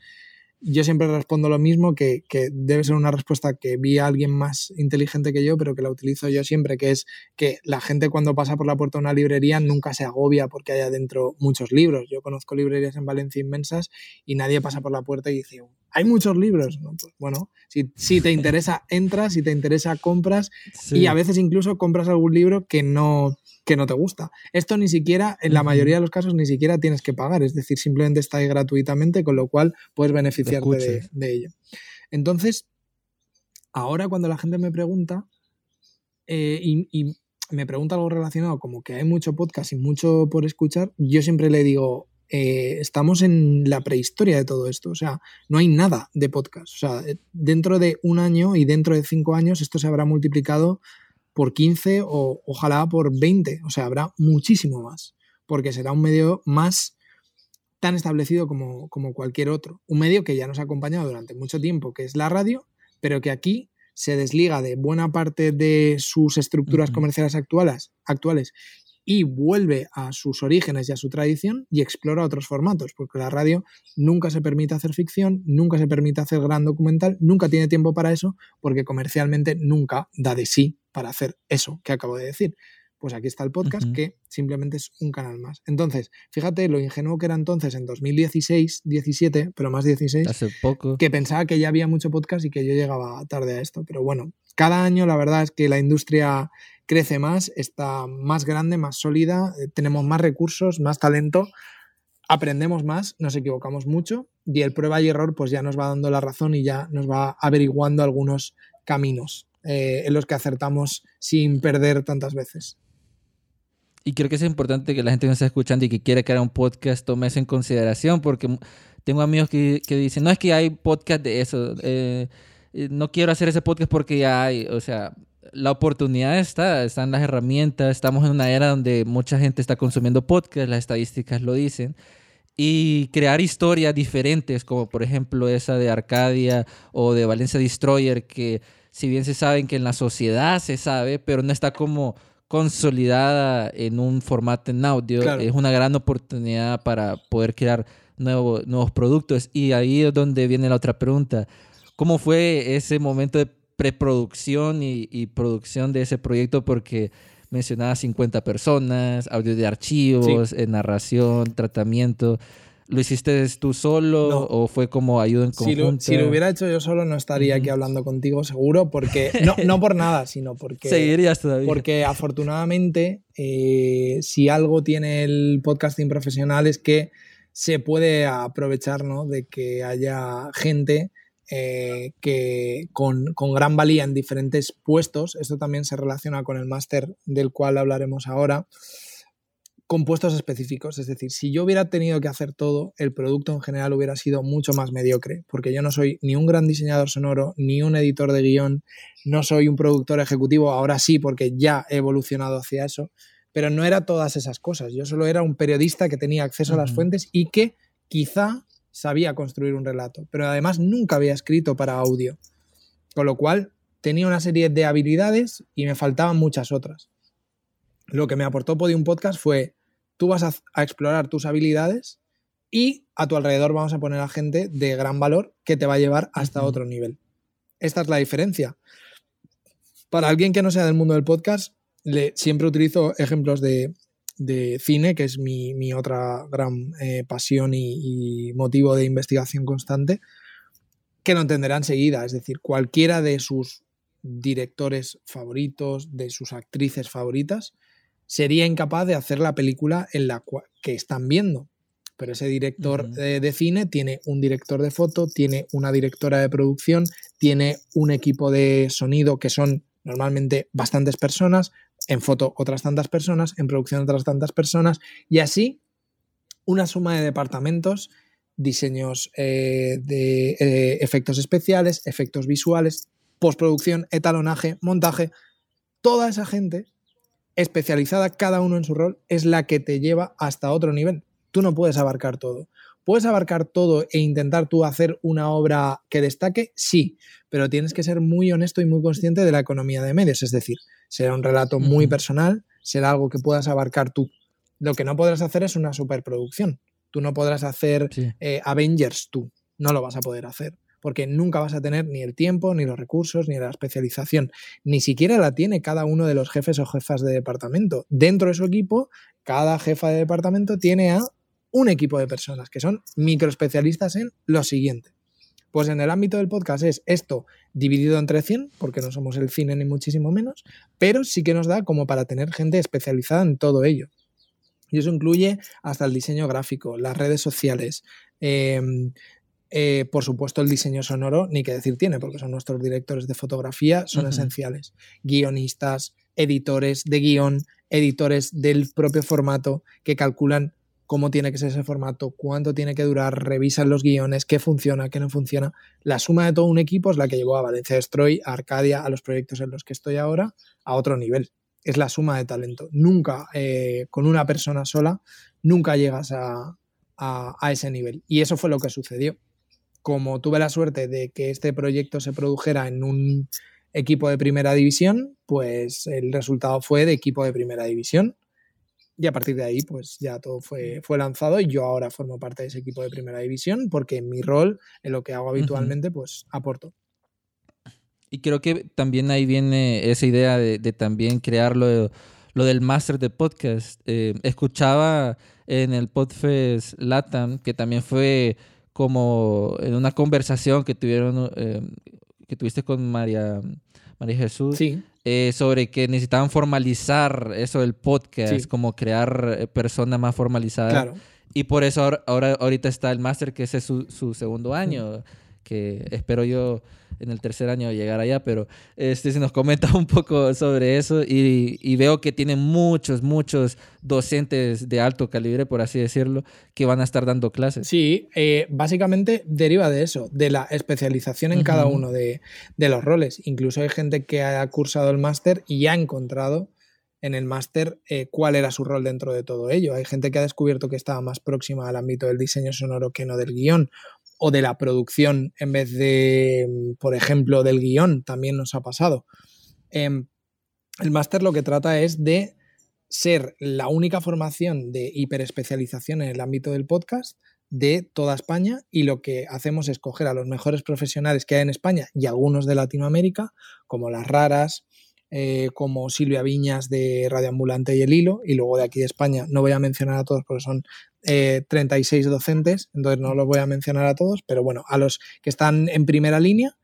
yo siempre respondo lo mismo, que, debe ser una respuesta que vi a alguien más inteligente que yo, pero que la utilizo yo siempre, que es que la gente cuando pasa por la puerta de una librería nunca se agobia porque haya dentro muchos libros. Yo conozco librerías en Valencia inmensas y nadie pasa por la puerta y dice, hay muchos libros. Pues, bueno, si, si, te interesa, entras, si te interesa, compras y a veces incluso compras algún libro que no que no te gusta. Esto ni siquiera, en la mayoría de los casos, ni siquiera tienes que pagar, es decir, simplemente está ahí gratuitamente, con lo cual puedes beneficiarte de, ello. Entonces, ahora cuando la gente me pregunta, eh, y, me pregunta algo relacionado, como que hay mucho podcast y mucho por escuchar, yo siempre le digo, eh, estamos en la prehistoria de todo esto, o sea, no hay nada de podcast. O sea, dentro de un año y dentro de cinco años esto se habrá multiplicado por 15 o ojalá por 20, o sea, habrá muchísimo más, porque será un medio más tan establecido como, como cualquier otro. Un medio que ya nos ha acompañado durante mucho tiempo, que es la radio, pero que aquí se desliga de buena parte de sus estructuras comerciales actuales, actuales y vuelve a sus orígenes y a su tradición y explora otros formatos, porque la radio nunca se permite hacer ficción, nunca se permite hacer gran documental, nunca tiene tiempo para eso, porque comercialmente nunca da de sí para hacer eso que acabo de decir. Pues aquí está el podcast, que simplemente es un canal más. Entonces, fíjate lo ingenuo que era entonces en 2016, 17, pero más 16, Hace poco. que pensaba que ya había mucho podcast y que yo llegaba tarde a esto. Pero bueno, cada año la verdad es que la industria crece más, está más grande, más sólida, eh, tenemos más recursos, más talento, aprendemos más, nos equivocamos mucho y el prueba y error pues ya nos va dando la razón y ya nos va averiguando algunos caminos eh, en los que acertamos sin perder tantas veces. Y creo que es importante que la gente que nos está escuchando y que quiere crear un podcast tome eso en consideración, porque tengo amigos que, que dicen, no es que hay podcast de eso, eh, no quiero hacer ese podcast porque ya hay, o sea, la oportunidad está, están las herramientas, estamos en una era donde mucha gente está consumiendo podcast, las estadísticas lo dicen, y crear historias diferentes, como por ejemplo esa de Arcadia o de Valencia Destroyer, que si bien se saben que en la sociedad se sabe, pero no está como consolidada en un formato en audio, es una gran oportunidad para poder crear nuevos productos. Y ahí es donde viene la otra pregunta. ¿Cómo fue ese momento de preproducción y, y producción de ese proyecto? Porque mencionaba 50 personas, audio de archivos, eh, narración, tratamiento. ¿Lo hiciste tú solo o fue como ayuda en conjunto? Si lo, hubiera hecho yo solo no estaría aquí hablando contigo seguro, porque no, no por nada, sino porque... Seguirías todavía. Porque afortunadamente, eh, si algo tiene el podcasting profesional es que se puede aprovechar ¿no? de que haya gente eh, que con, con, gran valía en diferentes puestos, esto también se relaciona con el máster del cual hablaremos ahora, con puestos específicos. Es decir, si yo hubiera tenido que hacer todo, el producto en general hubiera sido mucho más mediocre, porque yo no soy ni un gran diseñador sonoro, ni un editor de guion, no soy un productor ejecutivo, ahora sí, porque ya he evolucionado hacia eso, pero no era todas esas cosas. Yo solo era un periodista que tenía acceso a las fuentes y que quizá sabía construir un relato, pero además nunca había escrito para audio. Con lo cual tenía una serie de habilidades y me faltaban muchas otras. Lo que me aportó Podium Podcast fue tú vas a, explorar tus habilidades y a tu alrededor vamos a poner a gente de gran valor que te va a llevar hasta otro nivel. Esta es la diferencia. Para alguien que no sea del mundo del podcast, le, siempre utilizo ejemplos de, cine, que es mi, otra gran eh, pasión y, y, motivo de investigación constante, que lo entenderá enseguida. Es decir, cualquiera de sus directores favoritos, de sus actrices favoritas, sería incapaz de hacer la película en la que están viendo. Pero ese director de, cine tiene un director de foto, tiene una directora de producción, tiene un equipo de sonido que son normalmente bastantes personas, en foto otras tantas personas, en producción otras tantas personas, y así una suma de departamentos, diseños eh, de eh, efectos especiales, efectos visuales, postproducción, etalonaje, montaje, toda esa gente especializada cada uno en su rol es la que te lleva hasta otro nivel. Tú no puedes abarcar todo. ¿Puedes abarcar todo e intentar tú hacer una obra que destaque? Sí, pero tienes que ser muy honesto y muy consciente de la economía de medios. Es decir, será un relato muy personal, será algo que puedas abarcar tú. Lo que no podrás hacer es una superproducción. Tú no podrás hacer eh, Avengers tú. No lo vas a poder hacer porque nunca vas a tener ni el tiempo, ni los recursos, ni la especialización. Ni siquiera la tiene cada uno de los jefes o jefas de departamento. Dentro de su equipo, cada jefa de departamento tiene a un equipo de personas que son microespecialistas en lo siguiente. Pues en el ámbito del podcast es esto dividido entre 100, porque no somos el cine ni muchísimo menos, pero sí que nos da como para tener gente especializada en todo ello. Y eso incluye hasta el diseño gráfico, las redes sociales, em, eh, por supuesto el diseño sonoro, ni que decir tiene, porque son nuestros directores de fotografía, son esenciales. Guionistas, editores de guion, editores del propio formato que calculan cómo tiene que ser ese formato, cuánto tiene que durar, revisan los guiones, qué funciona, qué no funciona. La suma de todo un equipo es la que llevó a Valencia Destroy, a Arcadia, a los proyectos en los que estoy ahora, a otro nivel. Es la suma de talento. Nunca, eh, con una persona sola, nunca llegas a, a ese nivel. Y eso fue lo que sucedió. Como tuve la suerte de que este proyecto se produjera en un equipo de primera división, pues el resultado fue de equipo de primera división y a partir de ahí, pues ya todo fue, fue lanzado y yo ahora formo parte de ese equipo de primera división porque en mi rol, en lo que hago habitualmente, pues aporto. Y creo que también ahí viene esa idea de, también crear lo, del máster de podcast. Eh, escuchaba en el Podfest Latam, que también fue como en una conversación que tuvieron, eh, que tuviste con María, María Jesús. Sí eh, sobre que necesitaban formalizar eso del podcast, como crear eh, personas más formalizadas. Y por eso ahora, ahorita está el máster, que ese es su, su segundo año, que espero yo en el tercer año llegar allá, pero este, si nos comenta un poco sobre eso y, veo que tienen muchos, muchos docentes de alto calibre, por así decirlo, que van a estar dando clases. Sí, eh, básicamente deriva de eso, de la especialización en cada uno de, los roles. Incluso hay gente que ha cursado el máster y ha encontrado en el máster eh, cuál era su rol dentro de todo ello. Hay gente que ha descubierto que estaba más próxima al ámbito del diseño sonoro que no del guion, o de la producción en vez de, por ejemplo, del guion, también nos ha pasado. Em, el máster lo que trata es de ser la única formación de hiperespecialización en el ámbito del podcast de toda España y lo que hacemos es coger a los mejores profesionales que hay en España y algunos de Latinoamérica, como las raras, eh, como Silvia Viñas de Radio Ambulante y El Hilo, y luego de aquí de España, no voy a mencionar a todos porque son 36 eh, docentes, entonces no los voy a mencionar a todos, pero bueno, a los que están en primera línea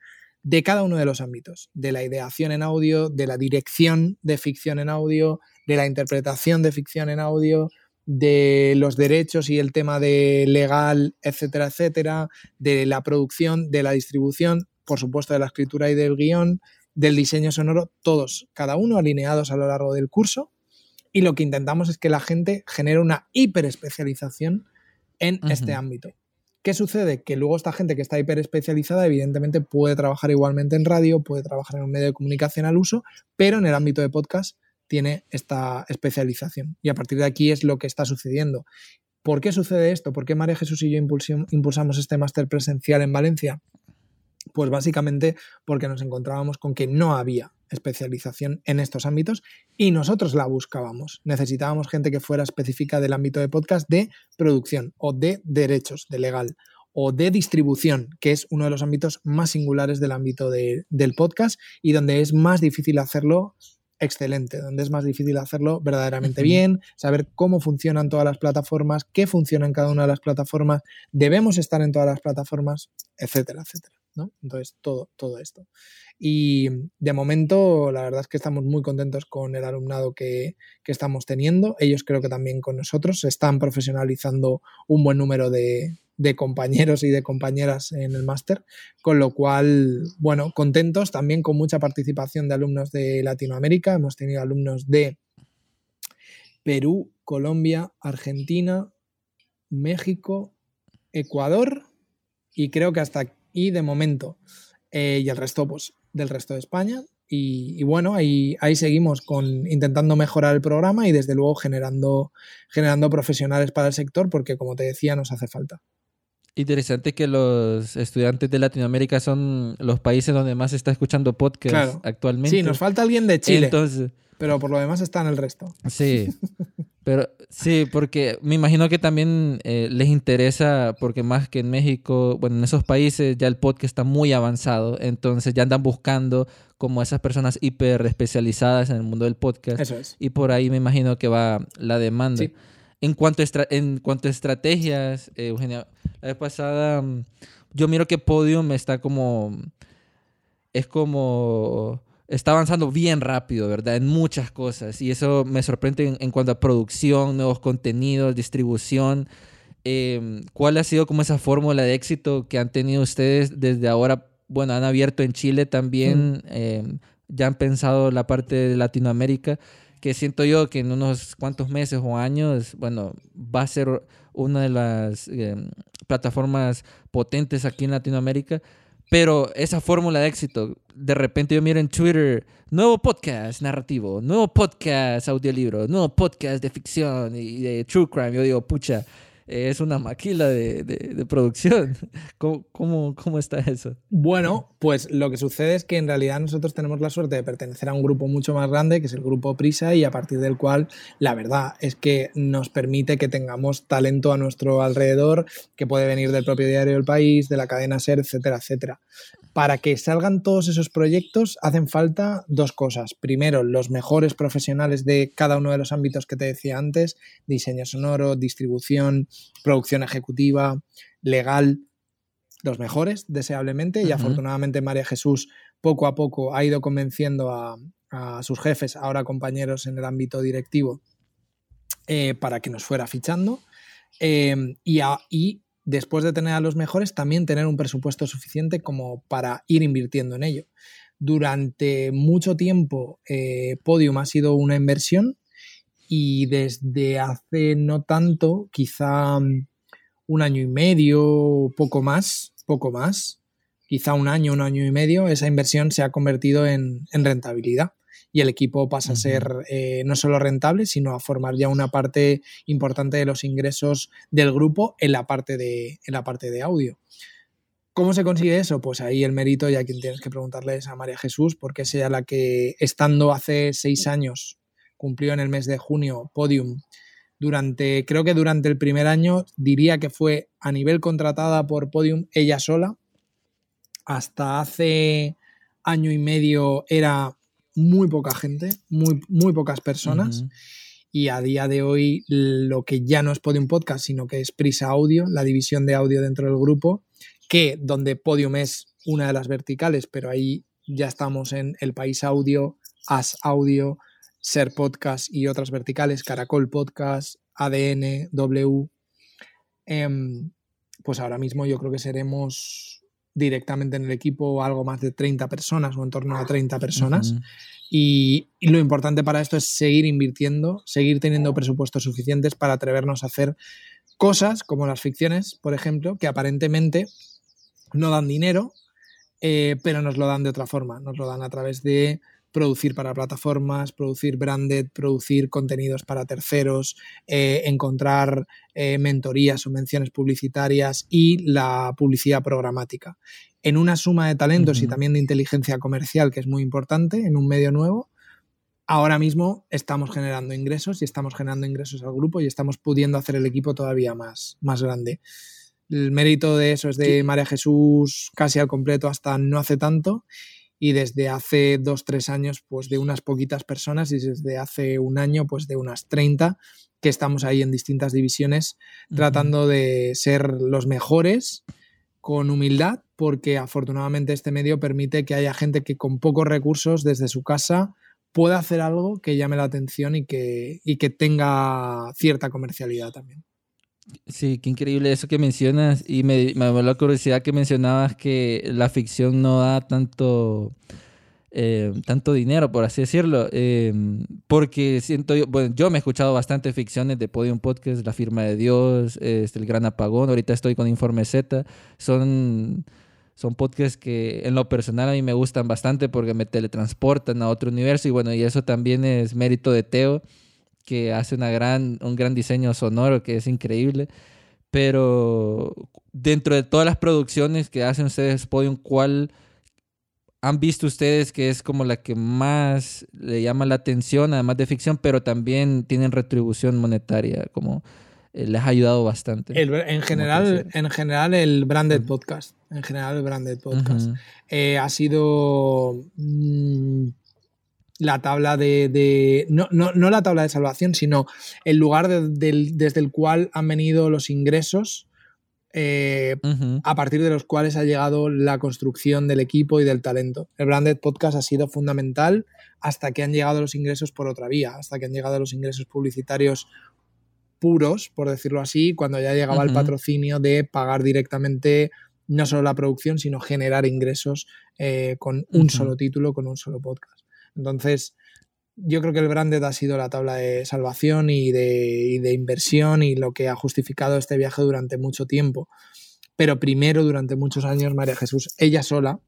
de cada uno de los ámbitos, de la ideación en audio, de la dirección de ficción en audio, de la interpretación de ficción en audio, de los derechos y el tema de legal, etcétera, etcétera, de la producción, de la distribución, por supuesto de la escritura y del guion, del diseño sonoro, todos, cada uno alineados a lo largo del curso. Y lo que intentamos es que la gente genere una hiperespecialización en este ámbito. ¿Qué sucede? Que luego esta gente que está hiperespecializada, evidentemente, puede trabajar igualmente en radio, puede trabajar en un medio de comunicación al uso, pero en el ámbito de podcast tiene esta especialización. Y a partir de aquí es lo que está sucediendo. ¿Por qué sucede esto? ¿Por qué María Jesús y yo impulsamos este máster presencial en Valencia? Pues básicamente porque nos encontrábamos con que no había especialización en estos ámbitos y nosotros la buscábamos. Necesitábamos gente que fuera específica del ámbito de podcast de producción o de derechos, de legal o de distribución, que es uno de los ámbitos más singulares del ámbito del podcast y donde es más difícil hacerlo excelente, donde es más difícil hacerlo verdaderamente bien, saber cómo funcionan todas las plataformas, qué funciona en cada una de las plataformas, debemos estar en todas las plataformas, etcétera, etcétera. Entonces, todo, todo esto. Y de momento, la verdad es que estamos muy contentos con el alumnado que, estamos teniendo. Ellos creo que también con nosotros. Se están profesionalizando un buen número de, compañeros y de compañeras en el máster, con lo cual, bueno, contentos también con mucha participación de alumnos de Latinoamérica. Hemos tenido alumnos de Perú, Colombia, Argentina, México, Ecuador y creo que hasta y de momento, eh, y el resto, pues, del resto de España. Y, bueno, ahí, ahí seguimos con intentando mejorar el programa y desde luego generando, generando profesionales para el sector porque como te decía nos hace falta. Interesante que los estudiantes de Latinoamérica son los países donde más se está escuchando podcast actualmente. Sí, nos falta alguien de Chile. Entonces, pero por lo demás está en el resto. Sí. Pero sí, porque me imagino que también eh, les interesa, porque más que en México, bueno, en esos países ya el podcast está muy avanzado, entonces ya andan buscando como esas personas hiper especializadas en el mundo del podcast. Eso es. Y por ahí me imagino que va la demanda. En, cuanto a en cuanto a estrategias, eh, Eugenia, la vez pasada mm, yo miro que Podium está como, es como, está avanzando bien rápido, ¿verdad? En muchas cosas. Y eso me sorprende en, cuanto a producción, nuevos contenidos, distribución. Em, ¿Cuál ha sido como esa fórmula de éxito que han tenido ustedes desde ahora? Bueno, han abierto en Chile también, em, ya han pensado la parte de Latinoamérica, que siento yo que en unos cuantos meses o años, bueno, va a ser una de las em, plataformas potentes aquí en Latinoamérica. Pero esa fórmula de éxito, de repente yo miro en Twitter, nuevo podcast narrativo, nuevo podcast audiolibro, nuevo podcast de ficción y de true crime. Yo digo, pucha, es una maquila de, de, producción. ¿Cómo, ¿Cómo, cómo, está eso? Bueno, pues lo que sucede es que en realidad nosotros tenemos la suerte de pertenecer a un grupo mucho más grande, que es el grupo Prisa, y a partir del cual la verdad es que nos permite que tengamos talento a nuestro alrededor, que puede venir del propio diario del país, de la cadena SER, etcétera, etcétera para que salgan todos esos proyectos hacen falta dos cosas. Primero, los mejores profesionales de cada uno de los ámbitos que te decía antes, diseño sonoro, distribución, producción ejecutiva, legal, los mejores, deseablemente. Y afortunadamente María Jesús poco a poco ha ido convenciendo a, sus jefes, ahora compañeros en el ámbito directivo, eh, para que nos fuera fichando. Eh, y, a, y después de tener a los mejores, también tener un presupuesto suficiente como para ir invirtiendo en ello. Durante mucho tiempo, eh, Podium ha sido una inversión y desde hace no tanto, quizá mm, un año y medio, poco más, poco más, quizá un año, un año y medio, esa inversión se ha convertido en rentabilidad y el equipo pasa a ser eh, no solo rentable, sino a formar ya una parte importante de los ingresos del grupo en la parte de, en la parte de audio. ¿Cómo se consigue eso? Pues ahí el mérito, ya quien tienes que preguntarle es a María Jesús, porque es ella la que, estando hace seis años, cumplió en el mes de junio Podium. Durante, creo que durante el primer año, diría que fue a nivel contratada por Podium ella sola. Hasta hace año y medio era muy poca gente, muy, muy pocas personas. Y a día de hoy lo que ya no es Podium Podcast, sino que es Prisa Audio, la división de audio dentro del grupo, que donde Podium es una de las verticales, pero ahí ya estamos en El País Audio, As Audio, Ser Podcast y otras verticales, Caracol Podcast, ADN, W. Em, pues ahora mismo yo creo que seremos directamente en el equipo algo más de 30 personas o en torno a 30 personas. y, lo importante para esto es seguir invirtiendo, seguir teniendo presupuestos suficientes para atrevernos a hacer cosas como las ficciones, por ejemplo, que aparentemente no dan dinero, eh, pero nos lo dan de otra forma. Nos lo dan a través de producir para plataformas, producir branded, producir contenidos para terceros, eh, encontrar eh, mentorías o menciones publicitarias y la publicidad programática. En una suma de talentos y también de inteligencia comercial, que es muy importante en un medio nuevo, ahora mismo estamos generando ingresos y estamos generando ingresos al grupo y estamos pudiendo hacer el equipo todavía más, más grande. El mérito de eso es de María Jesús casi al completo hasta no hace tanto y desde hace dos, tres años pues de unas poquitas personas y desde hace un año pues de unas 30 que estamos ahí en distintas divisiones tratando de ser los mejores con humildad porque afortunadamente este medio permite que haya gente que con pocos recursos desde su casa pueda hacer algo que llame la atención y que, y que tenga cierta comercialidad también. Sí, qué increíble eso que mencionas. Y me, me la curiosidad que mencionabas que la ficción no da tanto, eh, tanto dinero, por así decirlo. Eh, porque siento yo, bueno, yo me he escuchado bastante ficciones de Podium Podcast, La Firma de Dios, este, El Gran Apagón. Ahorita estoy con Informe Z. Son, son podcasts que en lo personal a mí me gustan bastante porque me teletransportan a otro universo. Y bueno, y eso también es mérito de Teo que hace una gran, un gran diseño sonoro que es increíble. Pero dentro de todas las producciones que hacen ustedes Podium, ¿cuál han visto ustedes que es como la que más le llama la atención, además de ficción, pero también tienen retribución monetaria? Como eh, les ha ayudado bastante. en, general, en general, el branded podcast. En general, el branded podcast. Eh, ha sido. Mm, la tabla de... no, no, no, la tabla de salvación, sino el lugar desde el cual han venido los ingresos eh, a partir de los cuales ha llegado la construcción del equipo y del talento. El Branded Podcast ha sido fundamental hasta que han llegado los ingresos por otra vía, hasta que han llegado los ingresos publicitarios puros, por decirlo así, cuando ya llegaba el patrocinio de pagar directamente no solo la producción, sino generar ingresos eh, con un solo título, con un solo podcast. Entonces, yo creo que el branded ha sido la tabla de salvación y de, inversión y lo que ha justificado este viaje durante mucho tiempo. Pero primero, durante muchos años, María Jesús, ella sola,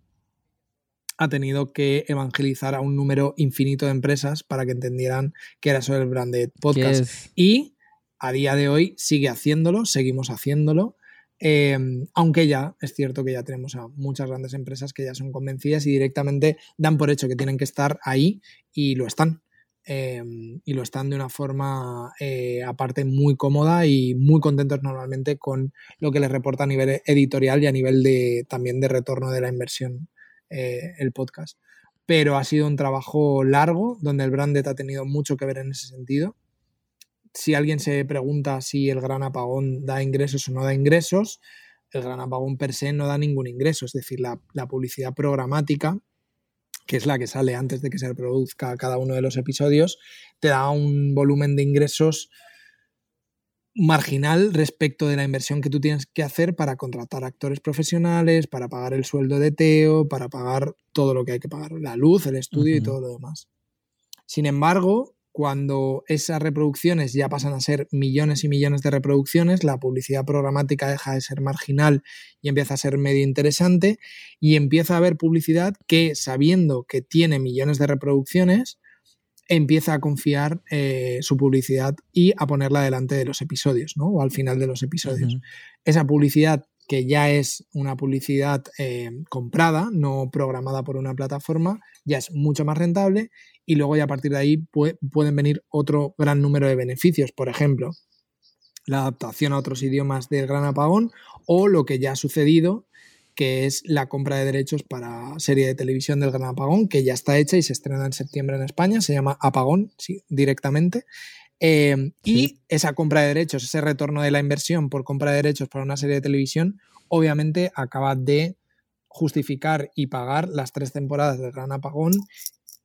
ha tenido que evangelizar a un número infinito de empresas para que entendieran que era eso el branded podcast. Y a día de hoy sigue haciéndolo, seguimos haciéndolo. Em, aunque ya es cierto que ya tenemos a muchas grandes empresas que ya son convencidas y directamente dan por hecho que tienen que estar ahí y lo están. Em, y lo están de una forma eh, aparte muy cómoda y muy contentos normalmente con lo que les reporta a nivel editorial y a nivel de también de retorno de la inversión eh, el podcast. Pero ha sido un trabajo largo donde el branded ha tenido mucho que ver en ese sentido si alguien se pregunta si el gran apagón da ingresos o no da ingresos, el gran apagón per se no da ningún ingreso, es decir, la, publicidad programática, que es la que sale antes de que se reproduzca cada uno de los episodios, te da un volumen de ingresos marginal respecto de la inversión que tú tienes que hacer para contratar actores profesionales, para pagar el sueldo de Teo, para pagar todo lo que hay que pagar, la luz, el estudio y todo lo demás. Sin embargo, cuando esas reproducciones ya pasan a ser millones y millones de reproducciones, la publicidad programática deja de ser marginal y empieza a ser medio interesante y empieza a haber publicidad que sabiendo que tiene millones de reproducciones, empieza a confiar eh, su publicidad y a ponerla delante de los episodios, ¿no? O al final de los episodios. Esa publicidad que ya es una publicidad eh, comprada, no programada por una plataforma, ya es mucho más rentable y luego ya a partir de ahí pueden venir otro gran número de beneficios, por ejemplo, la adaptación a otros idiomas del Gran Apagón o lo que ya ha sucedido, que es la compra de derechos para serie de televisión del Gran Apagón, que ya está hecha y se estrena en septiembre en España, se llama Apagón directamente. Eh, y esa compra de derechos, ese retorno de la inversión por compra de derechos para una serie de televisión, obviamente acaba de justificar y pagar las tres temporadas del Gran Apagón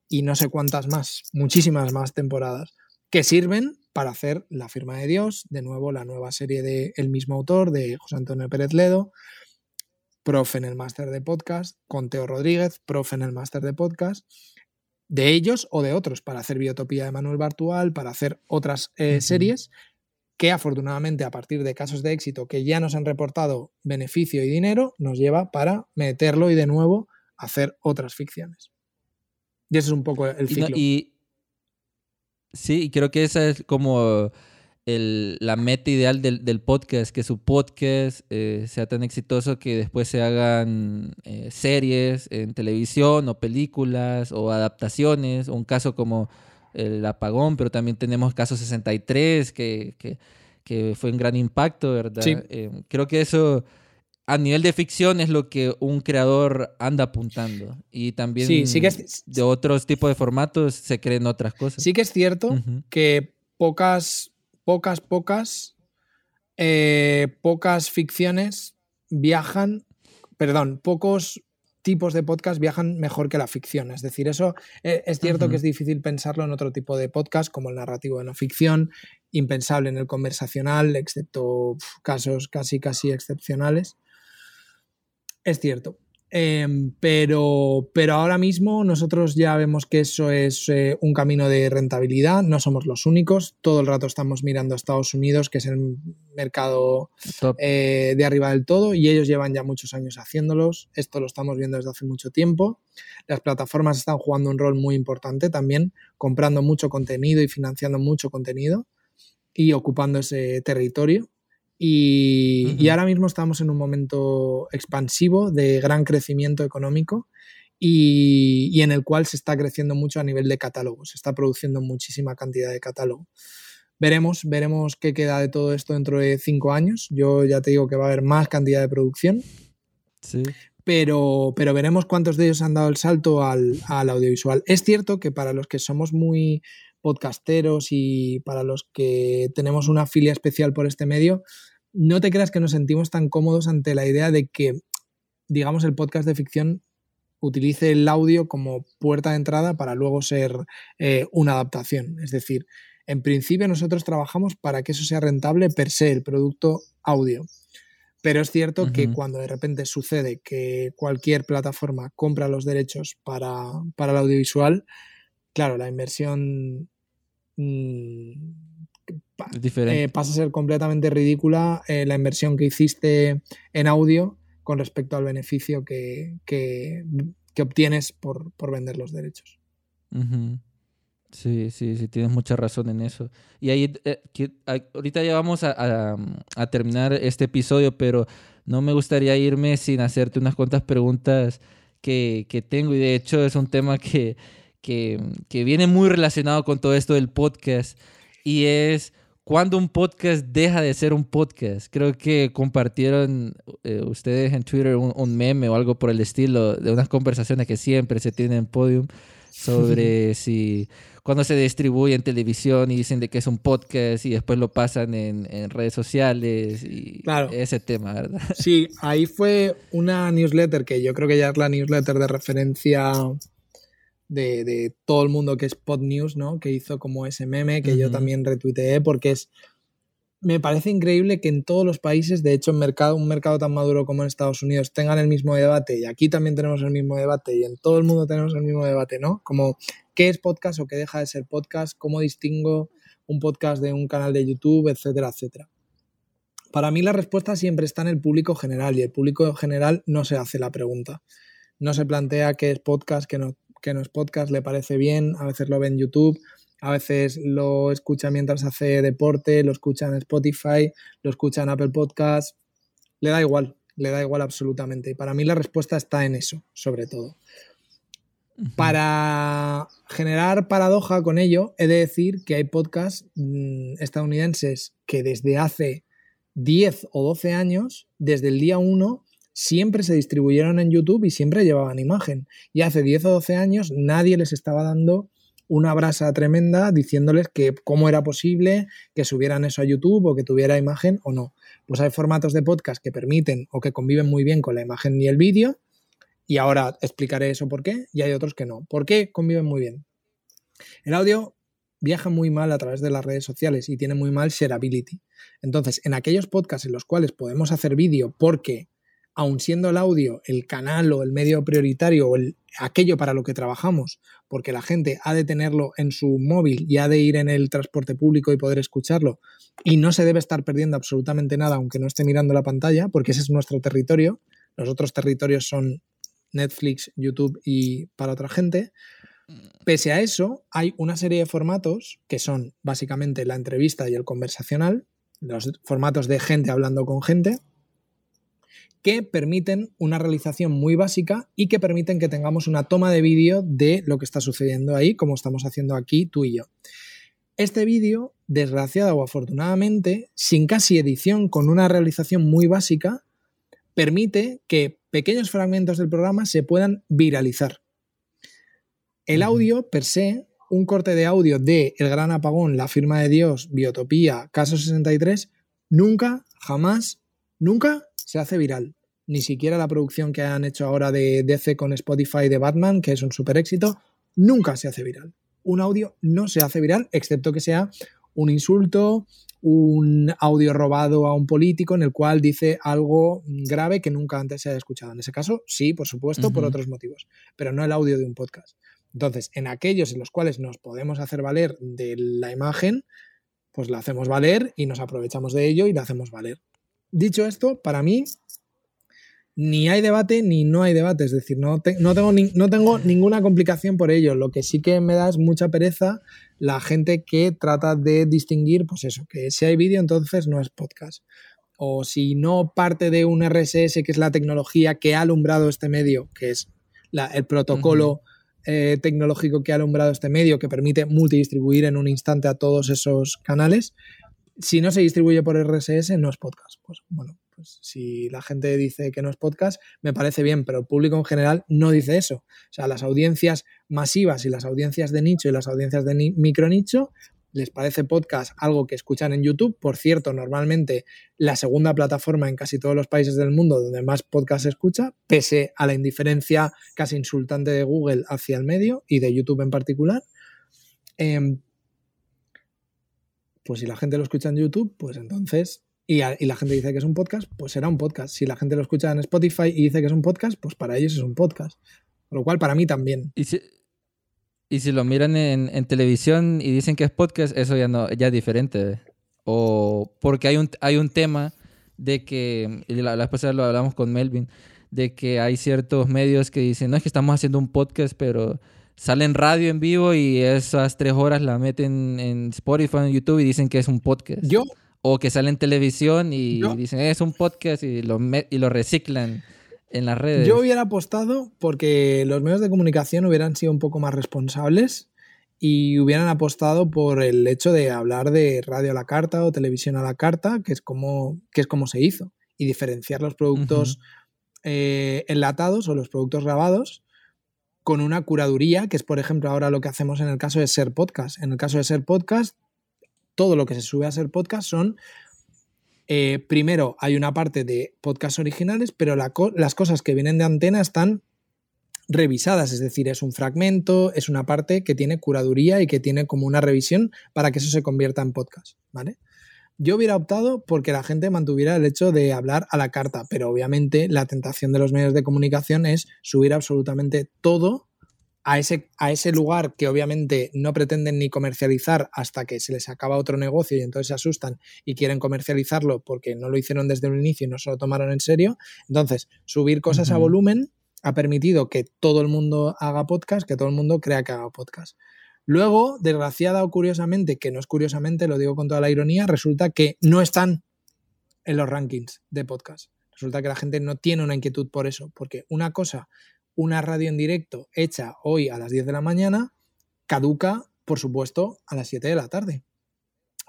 y no sé cuántas más, muchísimas más temporadas, que sirven para hacer La firma de Dios, de nuevo la nueva serie del el mismo autor, de José Antonio Pérez Ledo, profe en el máster de podcast, con Teo Rodríguez, profe en el máster de podcast, de ellos o de otros, para hacer Biotopía de Manuel Bartual, para hacer otras eh, series que afortunadamente a partir de casos de éxito que ya nos han reportado beneficio y dinero, nos lleva para meterlo y de nuevo hacer otras ficciones. Y ese es un poco el ciclo. Y, sí, y creo que esa es como la meta ideal del, podcast, que su podcast eh, sea tan exitoso que después se hagan eh, series en televisión o películas o adaptaciones, un caso como el apagón, pero también tenemos caso 63 que, que, fue un gran impacto, ¿verdad? Eh, creo que eso a nivel de ficción es lo que un creador anda apuntando. Y también de otros tipos de formatos se creen otras cosas. Sí que es cierto que pocas pocas, pocas, eh, pocas ficciones viajan, perdón, pocos tipos de podcast viajan mejor que la ficción. Es decir, eso eh, es cierto que es difícil pensarlo en otro tipo de podcast como el narrativo de no ficción, impensable en el conversacional, excepto casos casi, casi excepcionales. Es cierto. Em, pero, pero ahora mismo nosotros ya vemos que eso es eh, un camino de rentabilidad, no somos los únicos, todo el rato estamos mirando a Estados Unidos, que es el mercado eh, de arriba del todo, y ellos llevan ya muchos años haciéndolos, esto lo estamos viendo desde hace mucho tiempo, las plataformas están jugando un rol muy importante también, comprando mucho contenido y financiando mucho contenido y ocupando ese territorio. Y, ahora mismo estamos en un momento expansivo de gran crecimiento económico y, en el cual se está creciendo mucho a nivel de catálogo, se está produciendo muchísima cantidad de catálogo. Veremos, veremos qué queda de todo esto dentro de cinco años. Yo ya te digo que va a haber más cantidad de producción. Sí. Pero, pero veremos cuántos de ellos han dado el salto al, al audiovisual. Es cierto que para los que somos muy podcasteros y para los que tenemos una filia especial por este medio, no te creas que nos sentimos tan cómodos ante la idea de que, digamos, el podcast de ficción utilice el audio como puerta de entrada para luego ser eh, una adaptación. Es decir, en principio nosotros trabajamos para que eso sea rentable per se, el producto audio. Pero es cierto que cuando de repente sucede que cualquier plataforma compra los derechos para, el audiovisual, claro, la inversión mm, eh, pasa a ser completamente ridícula eh, la inversión que hiciste en audio con respecto al beneficio que, obtienes por, vender los derechos. Sí, sí, sí, tienes mucha razón en eso. Y ahí, eh, ahorita ya vamos a, terminar este episodio, pero no me gustaría irme sin hacerte unas cuantas preguntas que, tengo. Y de hecho es un tema que, que, viene muy relacionado con todo esto del podcast. Y es cuando un podcast deja de ser un podcast. Creo que compartieron eh, ustedes en Twitter un, un, meme o algo por el estilo de unas conversaciones que siempre se tienen en Podium sobre si cuando se distribuye en televisión y dicen de que es un podcast y después lo pasan en, redes sociales y ese tema, ¿verdad? Sí, ahí fue una newsletter que yo creo que ya es la newsletter de referencia de, todo el mundo que es Pod News, ¿no? Que hizo como ese meme que yo también retuiteé porque es me parece increíble que en todos los países, de hecho, en mercado, un mercado tan maduro como en Estados Unidos, tengan el mismo debate y aquí también tenemos el mismo debate y en todo el mundo tenemos el mismo debate, ¿no? Como qué es podcast o qué deja de ser podcast, cómo distingo un podcast de un canal de YouTube, etcétera, etcétera. Para mí la respuesta siempre está en el público general y el público general no se hace la pregunta. No se plantea qué es podcast, qué no, qué no es podcast, le parece bien, a veces lo ve en YouTube, a veces lo escucha mientras hace deporte, lo escucha en Spotify, lo escucha en Apple Podcasts, le da igual, le da igual absolutamente. Y para mí la respuesta está en eso, sobre todo. Para generar paradoja con ello, he de decir que hay podcasts mm, estadounidenses que desde hace 10 o 12 años, desde el día 1, siempre se distribuyeron en YouTube y siempre llevaban imagen. Y hace 10 o 12 años nadie les estaba dando una brasa tremenda diciéndoles que cómo era posible que subieran eso a YouTube o que tuviera imagen o no. Pues hay formatos de podcast que permiten o que conviven muy bien con la imagen y el vídeo. Y ahora explicaré eso por qué. Y hay otros que no. ¿Por qué conviven muy bien? El audio viaja muy mal a través de las redes sociales y tiene muy mal shareability. Entonces, en aquellos podcasts en los cuales podemos hacer vídeo porque aun siendo el audio el canal o el medio prioritario o el, aquello para lo que trabajamos, porque la gente ha de tenerlo en su móvil y ha de ir en el transporte público y poder escucharlo, y no se debe estar perdiendo absolutamente nada aunque no esté mirando la pantalla, porque ese es nuestro territorio, los otros territorios son Netflix, YouTube y para otra gente. Pese a eso, hay una serie de formatos que son básicamente la entrevista y el conversacional, los formatos de gente hablando con gente, que permiten una realización muy básica y que permiten que tengamos una toma de vídeo de lo que está sucediendo ahí, como estamos haciendo aquí tú y yo. Este vídeo, desgraciada o afortunadamente, sin casi edición, con una realización muy básica, permite que pequeños fragmentos del programa se puedan viralizar. El audio, per se, un corte de audio de El Gran Apagón, La Firma de Dios, Biotopía, Caso 63, nunca, jamás, nunca se hace viral ni siquiera la producción que han hecho ahora de DC con Spotify de Batman, que es un super éxito, nunca se hace viral. Un audio no se hace viral, excepto que sea un insulto, un audio robado a un político en el cual dice algo grave que nunca antes se haya escuchado. En ese caso, sí, por supuesto, por otros motivos, pero no el audio de un podcast. Entonces, en aquellos en los cuales nos podemos hacer valer de la imagen, pues la hacemos valer y nos aprovechamos de ello y la hacemos valer. Dicho esto, para mí ni hay debate ni no hay debate. Es decir, no, no, tengo no tengo ninguna complicación por ello. Lo que sí que me da es mucha pereza la gente que trata de distinguir, pues eso, que si hay vídeo entonces no es podcast. O si no parte de un RSS, que es la tecnología que ha alumbrado este medio, que es el protocolo eh, tecnológico que ha alumbrado este medio, que permite multidistribuir en un instante a todos esos canales, si no se distribuye por RSS, no es podcast. Pues bueno, pues si la gente dice que no es podcast, me parece bien, pero el público en general no dice eso. O sea, las audiencias masivas y las audiencias de nicho y las audiencias de micro nicho les parece podcast algo que escuchan en YouTube. Por cierto, normalmente la segunda plataforma en casi todos los países del mundo donde más podcast se escucha, pese a la indiferencia casi insultante de Google hacia el medio y de YouTube en particular. Em, pues si la gente lo escucha en YouTube, pues entonces y, la gente dice que es un podcast, pues será un podcast. Si la gente lo escucha en Spotify y dice que es un podcast, pues para ellos es un podcast. Lo cual, para mí también. Y si, y si lo miran en, televisión y dicen que es podcast, eso ya no ya es diferente. O porque hay un, hay un tema de que, la, la pasada lo hablamos con Melvin, de que hay ciertos medios que dicen, no es que estamos haciendo un podcast, pero salen radio en vivo y esas tres horas la meten en Spotify, en YouTube y dicen que es un podcast. Yo o que sale en televisión y dicen, es un podcast y lo, y lo reciclan en las redes. Yo hubiera apostado porque los medios de comunicación hubieran sido un poco más responsables y hubieran apostado por el hecho de hablar de radio a la carta o televisión a la carta, que es como, que es como se hizo, y diferenciar los productos eh, enlatados o los productos grabados con una curaduría, que es por ejemplo ahora lo que hacemos en el caso de Ser Podcast. En el caso de Ser Podcast todo lo que se sube a ser podcast son, eh, primero hay una parte de podcasts originales, pero las cosas que vienen de antena están revisadas, es decir, es un fragmento, es una parte que tiene curaduría y que tiene como una revisión para que eso se convierta en podcast, ¿vale? Yo hubiera optado porque la gente mantuviera el hecho de hablar a la carta, pero obviamente la tentación de los medios de comunicación es subir absolutamente todo a ese, a ese lugar que obviamente no pretenden ni comercializar hasta que se les acaba otro negocio y entonces se asustan y quieren comercializarlo porque no lo hicieron desde un inicio y no se lo tomaron en serio. Entonces, subir cosas a volumen ha permitido que todo el mundo haga podcast, que todo el mundo crea que haga podcast. Luego, desgraciada o curiosamente, que no es curiosamente, lo digo con toda la ironía, resulta que no están en los rankings de podcast. Resulta que la gente no tiene una inquietud por eso, porque una cosa una radio en directo hecha hoy a las 10 de la mañana caduca, por supuesto, a las 7 de la tarde.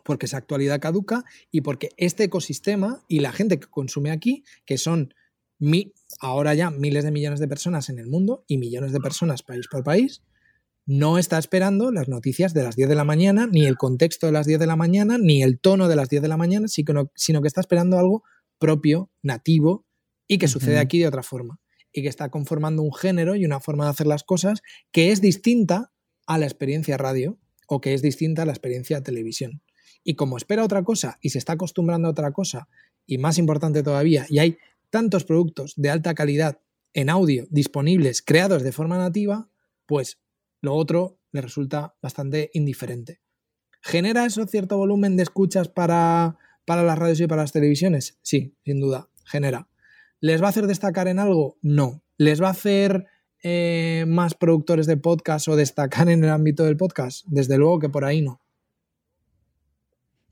Porque esa actualidad caduca y porque este ecosistema y la gente que consume aquí, que son ahora ya miles de millones de personas en el mundo y millones de personas país por país, no está esperando las noticias de las 10 de la mañana, ni el contexto de las 10 de la mañana, ni el tono de las 10 de la mañana, sino que está esperando algo propio, nativo y que sucede aquí de otra forma y que está conformando un género y una forma de hacer las cosas que es distinta a la experiencia radio o que es distinta a la experiencia televisión. Y como espera otra cosa y se está acostumbrando a otra cosa, y más importante todavía, y hay tantos productos de alta calidad en audio disponibles, creados de forma nativa, pues lo otro le resulta bastante indiferente. ¿Genera eso cierto volumen de escuchas para, para las radios y para las televisiones? Sí, sin duda, genera. ¿Les va a hacer destacar en algo? No. ¿Les va a hacer eh, más productores de podcast o destacar en el ámbito del podcast? Desde luego que por ahí no.